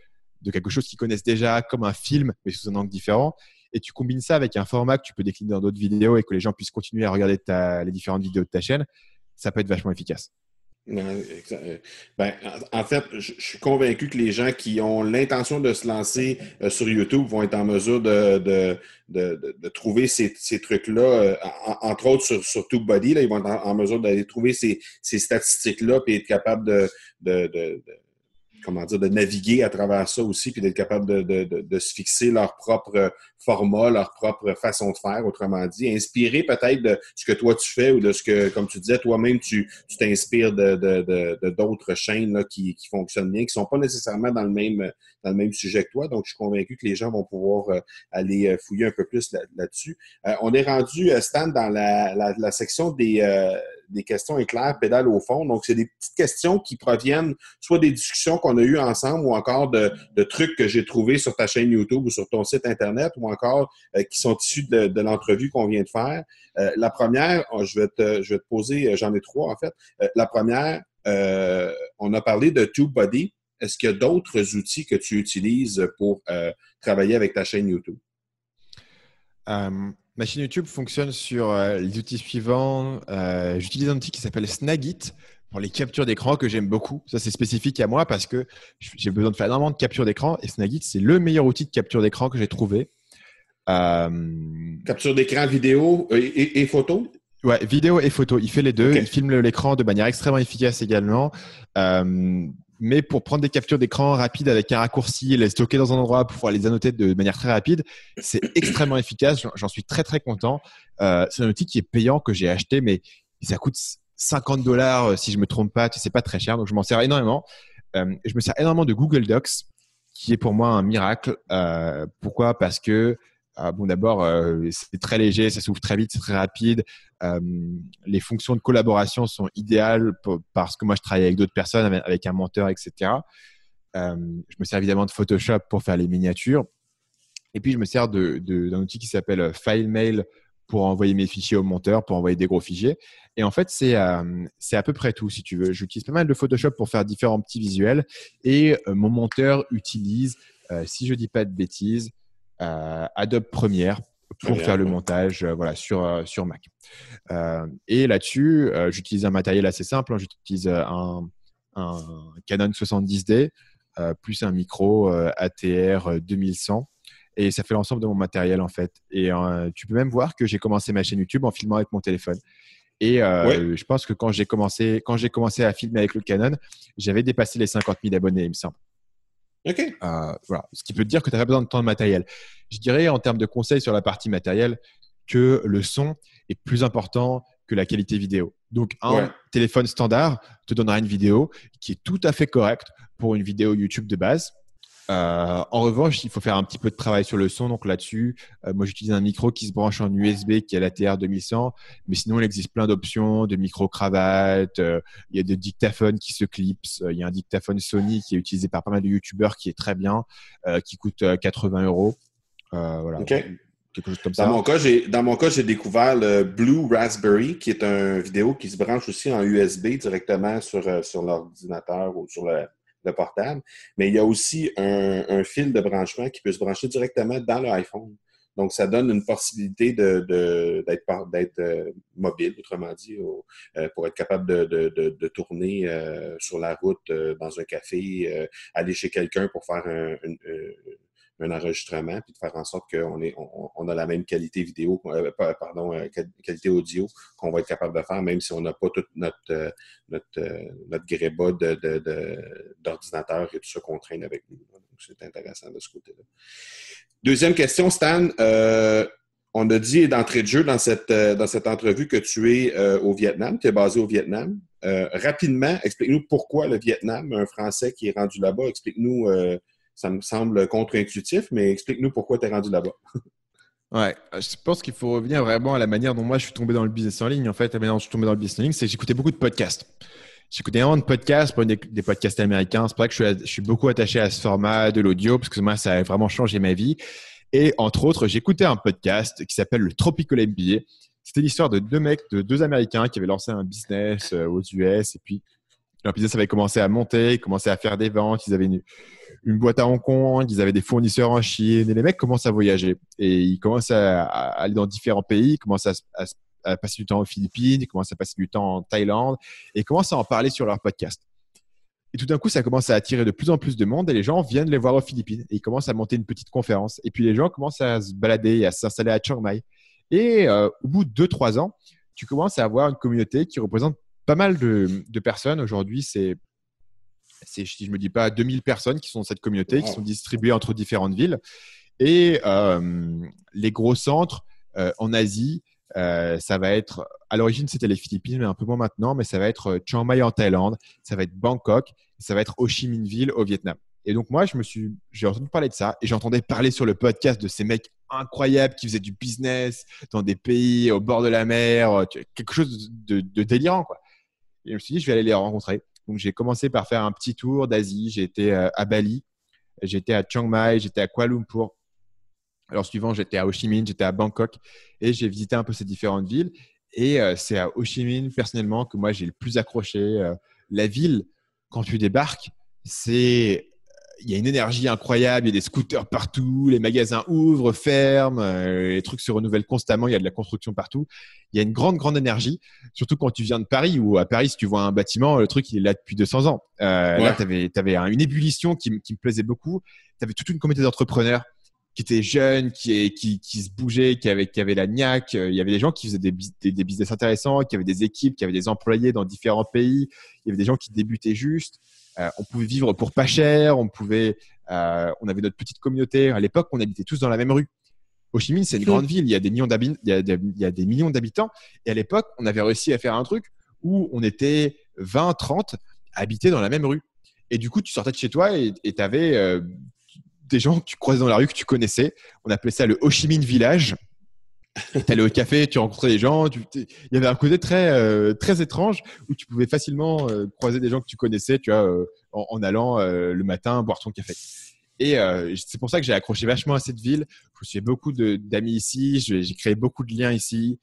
quelque chose qu'ils connaissent déjà, comme un film, mais sous un angle différent. Et tu combines ça avec un format que tu peux décliner dans d'autres vidéos et que les gens puissent continuer à regarder les différentes vidéos de ta chaîne, ça peut être vachement efficace. Euh, ben, en fait, je suis convaincu que les gens qui ont l'intention de se lancer euh, sur YouTube vont être en mesure de, de, de, de trouver ces, ces trucs-là, euh, entre autres sur, sur TubeBuddy, là, ils vont être en, mesure d'aller trouver ces, ces statistiques-là et être capable de, de, comment dire, de naviguer à travers ça aussi, puis d'être capable de, de, de, de, se fixer leur propre format, leur propre façon de faire, autrement dit, inspiré peut-être de ce que toi tu fais ou de ce que, comme tu disais, toi-même, tu t'inspires de, d'autres chaînes là, qui, qui fonctionnent bien, qui sont pas nécessairement dans le même dans le même sujet que toi. Donc, je suis convaincu que les gens vont pouvoir euh, aller euh, fouiller un peu plus là-dessus. euh, on est rendu, euh, Stan, dans la, la, la section des, des questions éclairs, pédales au fond. Donc, c'est des petites questions qui proviennent soit des discussions qu'on a eues ensemble ou encore de, trucs que j'ai trouvés sur ta chaîne YouTube ou sur ton site Internet ou encore euh, qui sont issus de, l'entrevue qu'on vient de faire. Euh, la première, oh, je vais te, poser, j'en ai trois en fait. Euh, la première, on a parlé de TubeBuddy. Est-ce qu'il y a d'autres outils que tu utilises pour travailler avec ta chaîne YouTube? Ma chaîne YouTube fonctionne sur les outils suivants. J'utilise un outil qui s'appelle Snagit pour les captures d'écran que j'aime beaucoup. Ça, c'est spécifique à moi parce que j'ai besoin de faire énormément de captures d'écran et Snagit, c'est le meilleur outil de capture d'écran que j'ai trouvé. Euh... Capture d'écran vidéo et, et, photo? Ouais, vidéo et photo. Il fait les deux. Okay. Il filme l'écran de manière extrêmement efficace également. Euh, mais pour prendre des captures d'écran rapides avec un raccourci et les stocker dans un endroit pour pouvoir les annoter de manière très rapide, c'est extrêmement efficace. J'en suis très très content. Euh, c'est un outil qui est payant que j'ai acheté, mais ça coûte 50 dollars si je me trompe pas. C'est pas très cher, donc je m'en sers énormément. Euh, je me sers énormément de Google Docs, qui est pour moi un miracle. Euh, pourquoi? Parce que ah, bon, d'abord, euh, c'est très léger, ça s'ouvre très vite, c'est très rapide. Euh, les fonctions de collaboration sont idéales parce que moi, je travaille avec d'autres personnes, avec, un monteur, etc. Euh, je me sers évidemment de Photoshop pour faire les miniatures. Et puis, je me sers d'un outil qui s'appelle FileMail pour envoyer mes fichiers au monteur, pour envoyer des gros fichiers. Et en fait, c'est euh, à peu près tout, si tu veux. J'utilise pas mal de Photoshop pour faire différents petits visuels. Et mon monteur utilise, si je dis pas de bêtises, Adobe Premiere pour faire le montage euh, voilà, sur, euh, sur Mac. et là-dessus, j'utilise un matériel assez simple. Hein. J'utilise un, un Canon 70D plus un micro ATR 2100 et ça fait l'ensemble de mon matériel en fait. Et tu peux même voir que j'ai commencé ma chaîne YouTube en filmant avec mon téléphone. Et je pense que quand j'ai commencé, quand j'ai commencé à filmer avec le Canon, j'avais dépassé les 50 000 abonnés, il me semble. Ok. voilà. Ce qui peut te dire que tu n'as pas besoin de tant de matériel. Je dirais en termes de conseils sur la partie matérielle que le son est plus important que la qualité vidéo. Donc, un téléphone standard te donnera une vidéo qui est tout à fait correcte pour une vidéo YouTube de base. Euh, en revanche, il faut faire un petit peu de travail sur le son. Donc là-dessus, euh, moi j'utilise un micro qui se branche en USB qui est la TR 2100. Mais sinon, il existe plein d'options de micro-cravate. Euh, il y a des dictaphones qui se clipsent. il y a un dictaphone Sony qui est utilisé par pas mal de YouTubeurs qui est très bien, qui coûte 80 euros. voilà. Quelque chose comme ça. Dans mon cas, j'ai dans mon cas, j'ai découvert le Blue Raspberry, qui est un vidéo qui se branche aussi en USB directement sur, sur l'ordinateur ou sur le, portable, mais il y a aussi un, fil de branchement qui peut se brancher directement dans l'iPhone. Donc, ça donne une possibilité d'être euh, mobile, autrement dit, euh, pour être capable de, tourner euh, sur la route, dans un café, aller chez quelqu'un pour faire un enregistrement, puis de faire en sorte qu'on on, on, a la même qualité vidéo, euh, pardon, euh, qualité audio qu'on va être capable de faire, même si on n'a pas toute notre, euh, notre, notre gréba d'ordinateur et tout ça qu'on traîne avec nous. C'est intéressant de ce côté-là. Deuxième question, Stan. on a dit d'entrée de jeu dans cette, dans cette entrevue que tu es au Vietnam, tu es basé au Vietnam. rapidement, explique-nous pourquoi le Vietnam, un Français qui est rendu là-bas, explique-nous ça me semble contre-intuitif, mais explique-nous pourquoi tu es rendu là-bas. Ouais, je pense qu'il faut revenir vraiment à la manière dont moi je suis tombé dans le business en ligne. En fait, la manière dont je suis tombé dans le business en ligne, c'est que j'écoutais beaucoup de podcasts. J'écoutais énormément de podcasts, des, des podcasts américains. C'est pour ça que je suis, je suis beaucoup attaché à ce format de l'audio, parce que moi, ça a vraiment changé ma vie. Et entre autres, j'écoutais un podcast qui s'appelle le Tropical MBA. C'était l'histoire de deux mecs, de deux Américains qui avaient lancé un business euh, aux US. Et puis, leur business avait commencé à monter, ils commençaient à faire des ventes, ils avaient une, boîte à Hong Kong, ils avaient des fournisseurs en Chine, et les mecs commencent à voyager. Et ils commencent à, aller dans différents pays, ils commencent à, passer du temps aux Philippines, ils commencent à passer du temps en Thaïlande, et ils commencent à en parler sur leur podcast. Et tout d'un coup, ça commence à attirer de plus en plus de monde et les gens viennent les voir aux Philippines. Et ils commencent à monter une petite conférence. Et puis les gens commencent à se balader et à s'installer à Chiang Mai. Et euh, au bout de 2-3 ans, tu commences à avoir une communauté qui représente pas mal de, de personnes. Aujourd'hui, c'est si je me dis pas 2000 personnes qui sont dans cette communauté, qui sont distribuées entre différentes villes. Et euh, les gros centres euh, en Asie, euh, ça va être, à l'origine c'était les Philippines, mais un peu moins maintenant, mais ça va être Chiang Mai en Thaïlande, ça va être Bangkok, ça va être Ho Chi Minh Ville au Vietnam. Et donc moi, je me suis, j'ai entendu parler de ça et j'entendais parler sur le podcast de ces mecs incroyables qui faisaient du business dans des pays au bord de la mer, quelque chose de, de délirant quoi. Et je me suis dit, je vais aller les rencontrer. Donc, j'ai commencé par faire un petit tour d'Asie. J'ai été euh, à Bali, j'étais à Chiang Mai, j'étais à Kuala Lumpur. Alors, suivant, j'étais à Ho Chi Minh, j'étais à Bangkok et j'ai visité un peu ces différentes villes. Et euh, c'est à Ho Chi Minh, personnellement, que moi, j'ai le plus accroché. Euh, la ville, quand tu débarques, c'est il y a une énergie incroyable, il y a des scooters partout, les magasins ouvrent, ferment, euh, les trucs se renouvellent constamment, il y a de la construction partout. Il y a une grande, grande énergie, surtout quand tu viens de Paris, ou à Paris, si tu vois un bâtiment, le truc, il est là depuis 200 ans. Euh, Là, tu avais, avais, une ébullition qui, qui me plaisait beaucoup. Tu avais toute une communauté d'entrepreneurs qui étaient jeunes, qui, qui, qui se bougeaient, qui avaient, qui avaient la niaque. Il y avait des gens qui faisaient des, des, des business intéressants, qui avaient des équipes, qui avaient des employés dans différents pays. Il y avait des gens qui débutaient juste. Euh, on pouvait vivre pour pas cher, on pouvait, euh, on avait notre petite communauté. À l'époque, on habitait tous dans la même rue. Ho Chi Minh, c'est une grande ville, il y a des millions d'habitants, il, y a des millions d'habitants. Et à l'époque, on avait réussi à faire un truc où on était 20, 30 habités dans la même rue. Et du coup, tu sortais de chez toi et tu avais euh, des gens que tu croisais dans la rue que tu connaissais. On appelait ça le Ho Chi Minh Village tu allais au café, tu rencontrais des gens. il y avait un côté très, euh, très étrange où tu pouvais facilement euh, croiser des gens que tu connaissais, tu vois, euh, en, allant le matin boire ton café. Et c'est pour ça que j'ai accroché vachement à cette ville. Je suis fait beaucoup d'amis ici. J'ai créé beaucoup de liens ici.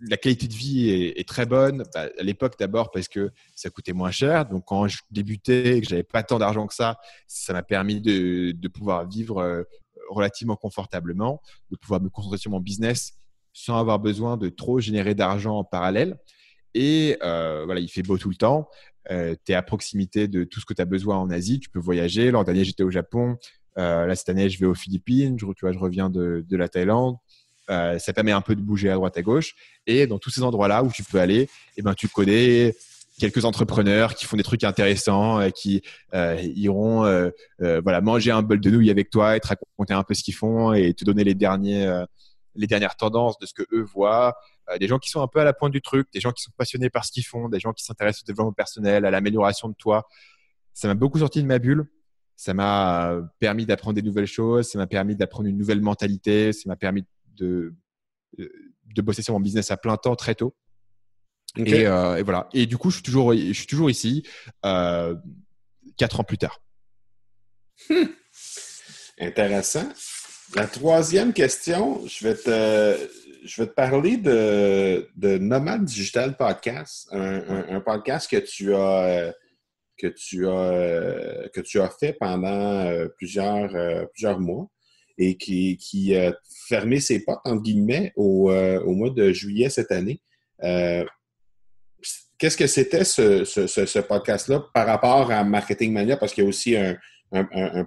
la qualité de vie est, très bonne. Bah, à l'époque, d'abord parce que ça coûtait moins cher. Donc, quand je débutais et que j'avais pas tant d'argent que ça, ça m'a permis de, pouvoir vivre relativement confortablement, de pouvoir me concentrer sur mon business sans avoir besoin de trop générer d'argent en parallèle. Et voilà, il fait beau tout le temps. tu es à proximité de tout ce que tu as besoin en Asie. Tu peux voyager. L'an dernier, j'étais au Japon. là, cette année, je vais aux Philippines. Je, tu vois, je reviens de, de la Thaïlande. ça permet un peu de bouger à droite à gauche. Et dans tous ces endroits-là où tu peux aller, eh ben, tu connais quelques entrepreneurs qui font des trucs intéressants, euh, qui euh, iront euh, voilà manger un bol de nouilles avec toi et te raconter un peu ce qu'ils font et te donner les derniers les dernières tendances de ce que eux voient. des gens qui sont un peu à la pointe du truc, des gens qui sont passionnés par ce qu'ils font, des gens qui s'intéressent au développement personnel, à l'amélioration de toi. Ça m'a beaucoup sorti de ma bulle. Ça m'a permis d'apprendre des nouvelles choses. Ça m'a permis d'apprendre une nouvelle mentalité. Ça m'a permis de, de bosser sur mon business à plein temps très tôt. Euh, et, voilà. Et du coup, je suis toujours, je suis toujours ici, euh, quatre ans plus tard. Hmm. Intéressant. La troisième question, je vais te, je vais te parler de, de Nomad Digital Podcast, un, podcast que tu as que tu as que tu as fait pendant euh, plusieurs, plusieurs mois et qui, qui a fermé ses portes entre guillemets au, au mois de juillet cette année. Qu'est-ce que c'était ce, podcast-là par rapport à Marketing Mania? Parce qu'il y a aussi un,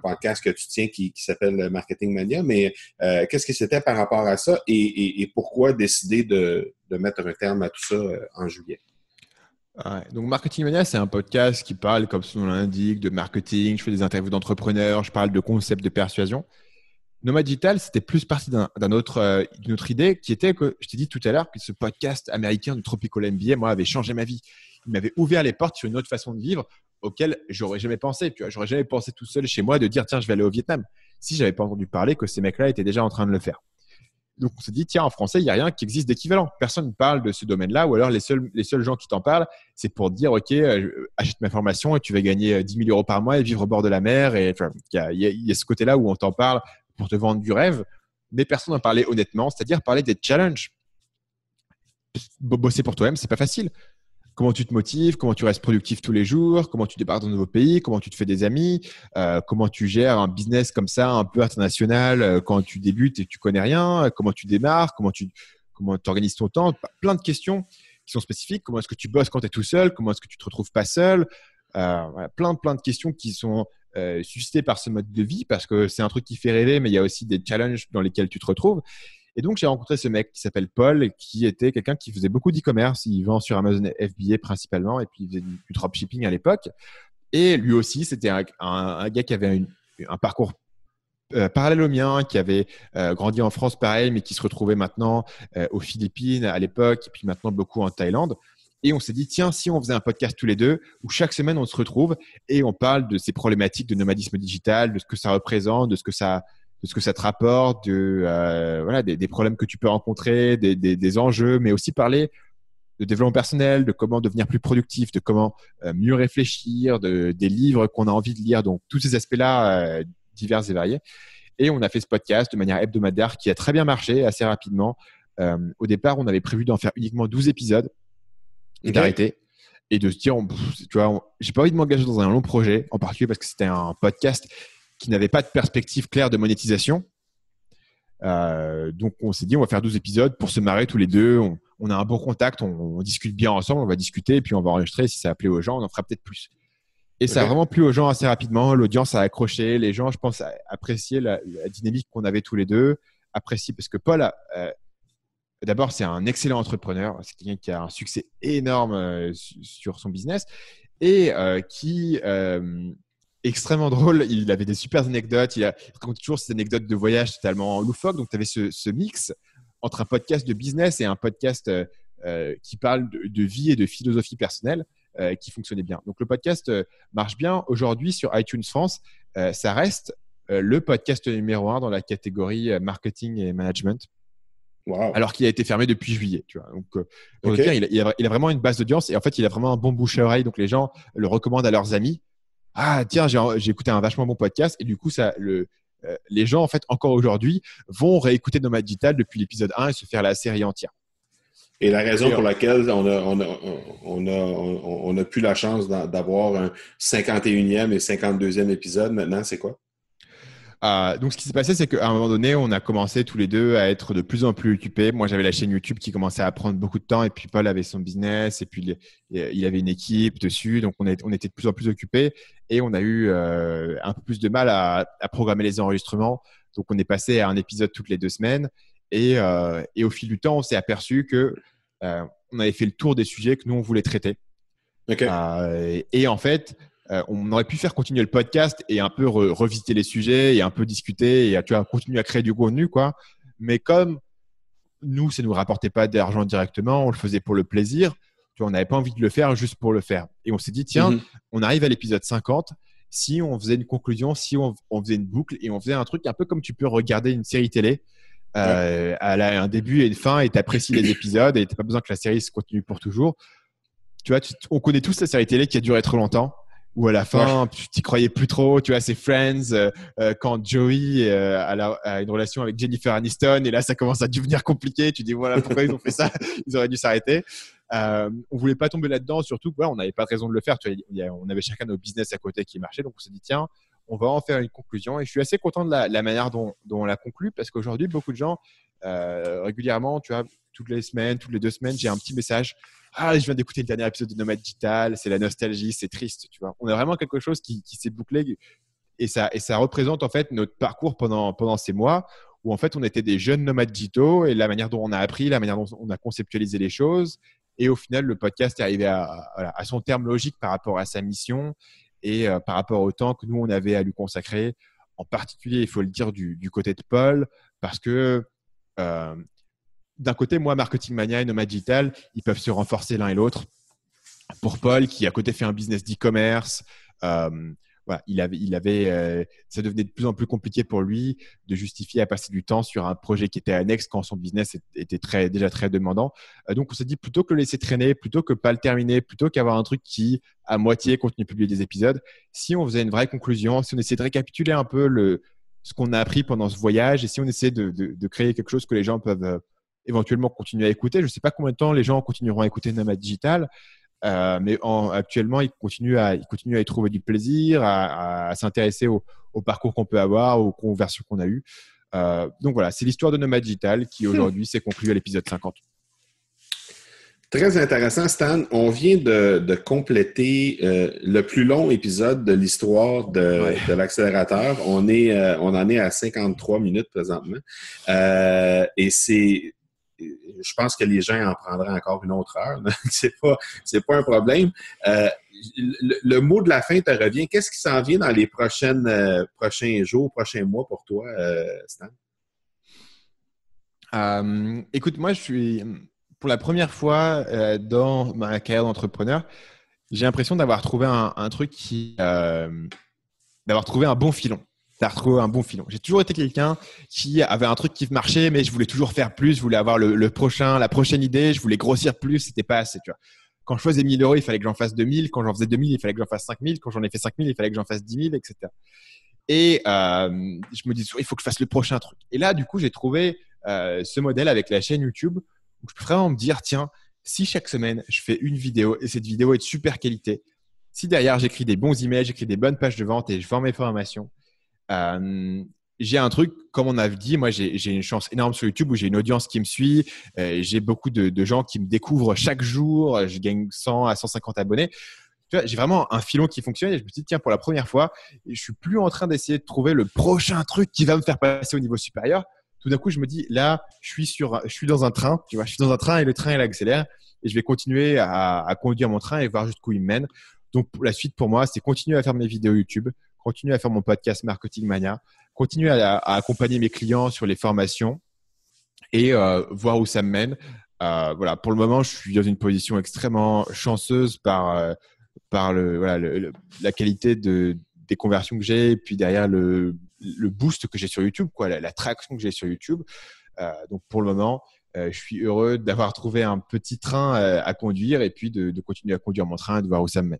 podcast que tu tiens qui, s'appelle Marketing Mania, mais euh, qu'est-ce que c'était par rapport à ça et, pourquoi décider de, mettre un terme à tout ça euh, en juillet? donc Marketing Mania, c'est un podcast qui parle, comme son nom l'indique, de marketing. Je fais des interviews d'entrepreneurs, je parle de concepts de persuasion. Nomad Digital, c'était plus parti euh, d'une autre idée qui était que je t'ai dit tout à l'heure que ce podcast américain de Tropical MBA, moi, avait changé ma vie. Il m'avait ouvert les portes sur une autre façon de vivre auquel j'aurais jamais pensé. Tu vois, j'aurais jamais pensé tout seul chez moi de dire tiens, je vais aller au Vietnam. Si j'avais pas entendu parler que ces mecs-là étaient déjà en train de le faire. Donc on s'est dit tiens, en français, il n'y a rien qui existe d'équivalent. Personne ne parle de ce domaine-là, ou alors les seuls, les seuls gens qui t'en parlent, c'est pour dire ok, euh, achète ma formation et tu vas gagner 10 euh, 000 euros par mois et vivre au bord de la mer. Et il y, a ce côté-là où on t'en parle pour te vendre du rêve, mais personne n'en parlait honnêtement, c'est-à-dire parler des challenges. Bosser pour toi-même, c'est pas facile. Comment tu te motives, comment tu restes productif tous les jours, comment tu débarques dans un nouveau pays, comment tu te fais des amis, euh, comment tu gères un business comme ça, un peu international, euh, quand tu débutes et tu connais rien, comment tu démarres, comment tu comment organises ton temps, plein de questions qui sont spécifiques. Comment est-ce que tu bosses quand tu es tout seul? Comment est-ce que tu te retrouves pas seul? Euh, plein de questions qui sont euh, suscité par ce mode de vie parce que c'est un truc qui fait rêver, mais il y a aussi des challenges dans lesquels tu te retrouves. Et donc, j'ai rencontré ce mec qui s'appelle Paul, qui était quelqu'un qui faisait beaucoup d'e-commerce. Il vend sur Amazon FBA principalement, et puis il faisait du, dropshipping à l'époque. Et lui aussi, c'était un, gars qui avait un parcours euh, parallèle au mien, qui avait euh, grandi en France pareil, mais qui se retrouvait maintenant aux Philippines à l'époque, et puis maintenant beaucoup en Thaïlande. Et on s'est dit, tiens, si on faisait un podcast tous les deux, où chaque semaine on se retrouve et on parle de ces problématiques de nomadisme digital, de ce que ça représente, de ce que ça, de ce que ça te rapporte, de, euh, voilà, des, problèmes que tu peux rencontrer, des, des, enjeux, mais aussi parler de développement personnel, de comment devenir plus productif, de comment euh, mieux réfléchir, de, des livres qu'on a envie de lire, donc tous ces aspects-là euh, divers et variés. Et on a fait ce podcast de manière hebdomadaire qui a très bien marché assez rapidement. au départ, on avait prévu d'en faire uniquement 12 épisodes et d'arrêter et de se dire, tu vois, j'ai pas envie de m'engager dans un long projet, en particulier parce que c'était un podcast qui n'avait pas de perspective claire de monétisation. Euh, donc on s'est dit, on va faire 12 épisodes pour se marrer tous les deux. On, a un bon contact, on, discute bien ensemble, on va discuter, et puis on va enregistrer. Si ça a plu aux gens, on en fera peut-être plus. Et ça a vraiment plu aux gens assez rapidement. L'audience a accroché. Les gens, je pense, apprécié la, la dynamique qu'on avait tous les deux. Apprécié parce que Paul a, euh, D'abord, c'est un excellent entrepreneur. C'est quelqu'un qui a un succès énorme euh, sur son business et euh, qui euh, extrêmement drôle. Il avait des super anecdotes. Il, a, raconte toujours ces anecdotes de voyage totalement loufoques. Donc, tu avais ce, mix entre un podcast de business et un podcast qui parle de, vie et de philosophie personnelle qui fonctionnait bien. Donc, le podcast marche bien. Aujourd'hui, sur iTunes France, ça reste le podcast numéro un dans la catégorie marketing et management. Alors qu'il a été fermé depuis juillet. Tu vois. Donc, euh, il, a, vraiment une base d'audience et en fait, il a vraiment un bon bouche à oreille. Donc, les gens le recommandent à leurs amis. Ah, tiens, j'ai écouté un vachement bon podcast et du coup, ça, le, euh, les gens, en fait, encore aujourd'hui, vont réécouter Nomad Digital depuis l'épisode 1 et se faire la série entière. Et la raison pour laquelle on a, on, a, on, a, on a plus la chance d'avoir un 51e et 52e épisode maintenant, c'est quoi? Euh, donc, ce qui s'est passé, c'est qu'à un moment donné, on a commencé tous les deux à être de plus en plus occupés. Moi, j'avais la chaîne YouTube qui commençait à prendre beaucoup de temps, et puis Paul avait son business, et puis il avait une équipe dessus. Donc, on, on était de plus en plus occupés, et on a eu euh, un peu plus de mal à, programmer les enregistrements. Donc, on est passé à un épisode toutes les deux semaines, et, euh, et au fil du temps, on s'est aperçu que on avait fait le tour des sujets que nous on voulait traiter. et en fait, euh, on aurait pu faire continuer le podcast et un peu revisiter les sujets et un peu discuter et tu vois, continuer à créer du contenu, quoi. Mais comme nous, ça ne nous rapportait pas d'argent directement, on le faisait pour le plaisir. Tu vois, on n'avait pas envie de le faire juste pour le faire. Et on s'est dit, tiens, mhm. on arrive à l'épisode 50. Si on faisait une conclusion, si on, faisait une boucle et on faisait un truc un peu comme tu peux regarder une série télé, euh, elle a un début et une fin et tu apprécies les épisodes et tu n'as pas besoin que la série se continue pour toujours. Tu vois, on connaît tous la série télé qui a duré trop longtemps où à la fin, tu t'y croyais plus trop. Tu vois, c'est Friends euh, euh, quand Joey euh, a, une relation avec Jennifer Aniston et là, ça commence à devenir compliqué. Tu dis voilà pourquoi ils ont fait ça? Ils auraient dû s'arrêter. Euh, on voulait pas tomber là-dedans, surtout voilà, on n'avait pas de raison de le faire. Tu vois, on avait chacun nos business à côté qui marchaient, donc on s'est dit tiens, on va en faire une conclusion. Et je suis assez content de la, manière dont, dont, on l'a conclu parce qu'aujourd'hui, beaucoup de gens régulièrement, tu vois, toutes les semaines, toutes les deux semaines, j'ai un petit message ah, je viens d'écouter le dernier épisode de Nomad Digital, c'est la nostalgie, c'est triste, tu vois. On a vraiment quelque chose qui, s'est bouclé et ça, représente en fait notre parcours pendant, pendant ces mois où en fait on était des jeunes nomades digitaux et la manière dont on a appris, la manière dont on a conceptualisé les choses. Et au final, le podcast est arrivé à, son terme logique par rapport à sa mission et euh, par rapport au temps que nous, on avait à lui consacrer. En particulier, il faut le dire, du, côté de Paul, parce que euh, d'un côté, moi, Marketing Mania et Nomad Digital, ils peuvent se renforcer l'un et l'autre. Pour Paul, qui à côté fait un business d'e-commerce, euh, il avait, il avait, euh, ça devenait de plus en plus compliqué pour lui de justifier à passer du temps sur un projet qui était annexe quand son business était très, déjà très demandant. Euh, donc, on s'est dit plutôt que le laisser traîner, plutôt que pas le terminer, plutôt qu'avoir un truc qui, à moitié, continue de publier des épisodes, si on faisait une vraie conclusion, si on essayait de récapituler un peu le, ce qu'on a appris pendant ce voyage et si on essayait de, de créer quelque chose que les gens peuvent éventuellement continuer à écouter. Je ne sais pas combien de temps les gens continueront à écouter Nomad Digital, euh, mais actuellement, ils continuent, à, ils continuent à y trouver du plaisir, à, s'intéresser au, parcours qu'on peut avoir, aux conversions qu'on a eues. Euh, donc voilà, c'est l'histoire de Nomad Digital qui hmm. aujourd'hui s'est conclue à l'épisode 50. Très intéressant, Stan. On vient de, compléter euh, le plus long épisode de l'histoire de, l'accélérateur. On est, on en est à 53 minutes présentement, et c'est je pense que les gens en prendraient encore une autre heure. c'est pas, c'est pas un problème. Euh, le, mot de la fin te revient. Qu'est-ce qui s'en vient dans les prochaines, euh, prochains jours, prochains mois pour toi, euh, Stan? écoute, moi, je suis pour la première fois dans ma carrière d'entrepreneur, j'ai l'impression d'avoir trouvé un, un truc qui, d'avoir trouvé un bon filon as retrouvé un bon filon. J'ai toujours été quelqu'un qui avait un truc qui marchait, mais je voulais toujours faire plus. Je voulais avoir le, prochain, la prochaine idée. Je voulais grossir plus. C'était pas assez. Quand je faisais 1000 euros, il fallait que j'en fasse 2000. Quand j'en faisais 2000, il fallait que j'en fasse 5000. Quand j'en ai fait 5000, il fallait que j'en fasse 10 000, etc. Et euh, je me dis, il faut que je fasse le prochain truc. Et là, du coup, j'ai trouvé euh, ce modèle avec la chaîne YouTube où je peux vraiment me dire, tiens, si chaque semaine, je fais une vidéo et cette vidéo est de super qualité, si derrière, j'écris des bons emails, j'écris des bonnes pages de vente et je vends mes formations, euh, j'ai un truc, comme on a dit, moi j'ai une chance énorme sur YouTube où j'ai une audience qui me suit, euh, j'ai beaucoup de, gens qui me découvrent chaque jour, je gagne 100 à 150 abonnés. J'ai vraiment un filon qui fonctionne et je me dis, tiens, pour la première fois, je suis plus en train d'essayer de trouver le prochain truc qui va me faire passer au niveau supérieur. Tout d'un coup, je me dis, là, je suis, sur, je suis dans un train, tu vois, je suis dans un train et le train, il accélère et je vais continuer à, à conduire mon train et voir jusqu'où il mène. Donc, la suite pour moi, c'est continuer à faire mes vidéos YouTube, continuer à faire mon podcast Marketing Mania, continuer à, accompagner mes clients sur les formations et euh, voir où ça me mène. Euh, voilà, pour le moment, je suis dans une position extrêmement chanceuse par, euh, par le, voilà, la qualité de, des conversions que j'ai et puis derrière le, le boost que j'ai sur YouTube, quoi, la, traction que j'ai sur YouTube. donc pour le moment, je suis heureux d'avoir trouvé un petit train à conduire et puis de, de, continuer à conduire mon train et de voir où ça me mène.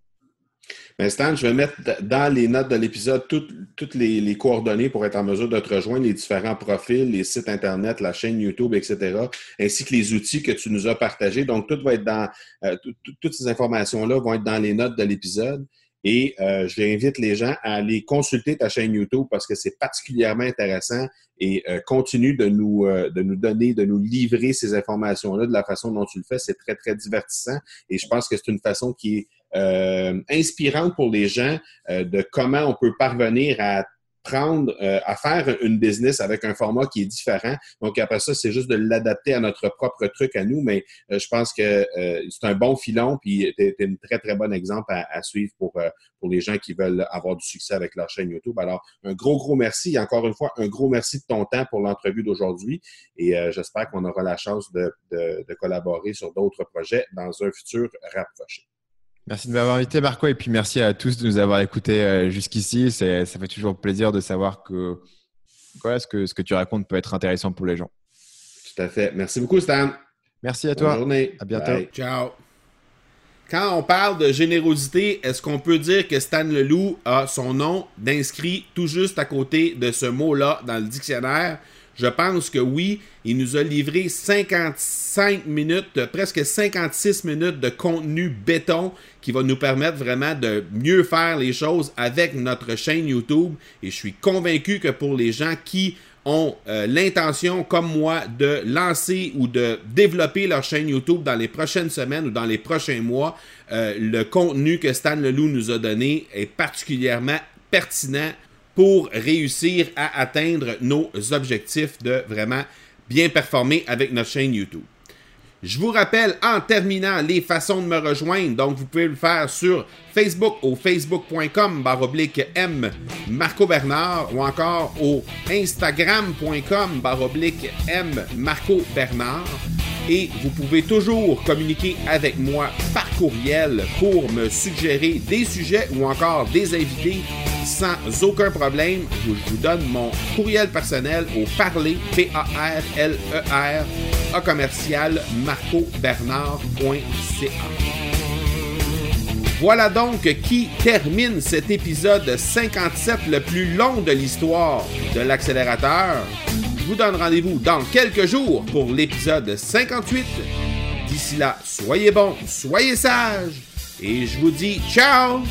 Mais Stan, je vais mettre dans les notes de l'épisode toutes, les, coordonnées pour être en mesure de te rejoindre, les différents profils, les sites Internet, la chaîne YouTube, etc., ainsi que les outils que tu nous as partagés. Donc, tout va être dans, euh, toutes ces informations-là vont être dans les notes de l'épisode. Et euh, j'invite les gens à aller consulter ta chaîne YouTube parce que c'est particulièrement intéressant et euh, continue de nous, euh, de nous donner, de nous livrer ces informations-là de la façon dont tu le fais. C'est très, très divertissant et je pense que c'est une façon qui est inspirante pour les gens de comment on peut parvenir à prendre, euh, à faire une business avec un format qui est différent. Donc après ça, c'est juste de l'adapter à notre propre truc à nous, mais euh, je pense que euh, c'est un bon filon, puis tu es, un très, très bon exemple à, suivre pour, pour les gens qui veulent avoir du succès avec leur chaîne YouTube. Alors, un gros, gros merci. Et encore une fois, un gros merci de ton temps pour l'entrevue d'aujourd'hui. Et j'espère qu'on aura la chance de, de collaborer sur d'autres projets dans un futur rapproché. Merci de m'avoir invité, Marco, et puis merci à tous de nous avoir écoutés euh, jusqu'ici. Ça fait toujours plaisir de savoir que, ce que ce que tu racontes peut être intéressant pour les gens. Tout à fait. Merci beaucoup, Stan. Merci à toi. Bonne journée. À bientôt. Ciao. Quand on parle de générosité, est-ce qu'on peut dire que Stan Leloup a son nom d'inscrit tout juste à côté de ce mot-là dans le dictionnaire? Je pense que oui. Il nous a livré 55 minutes, presque 56 minutes de contenu béton qui va nous permettre vraiment de mieux faire les choses avec notre chaîne YouTube. Et je suis convaincu que pour les gens qui ont euh, l'intention, comme moi, de lancer ou de développer leur chaîne YouTube dans les prochaines semaines ou dans les prochains mois, euh, le contenu que Stan Leloup nous a donné est particulièrement pertinent pour réussir à atteindre nos objectifs de vraiment bien performer avec notre chaîne YouTube. Je vous rappelle en terminant les façons de me rejoindre. Donc, vous pouvez le faire sur Facebook au facebook.com baroblique M Marco Bernard ou encore au instagram.com baroblique M Marco Bernard. Et vous pouvez toujours communiquer avec moi par courriel pour me suggérer des sujets ou encore des invités sans aucun problème. Je vous donne mon courriel personnel au parler, P-A-R-L-E-R, a commercial marcobernard.ca. Voilà donc qui termine cet épisode 57, le plus long de l'histoire de l'accélérateur. Vous donne rendez-vous dans quelques jours pour l'épisode 58. D'ici là, soyez bons, soyez sages, et je vous dis ciao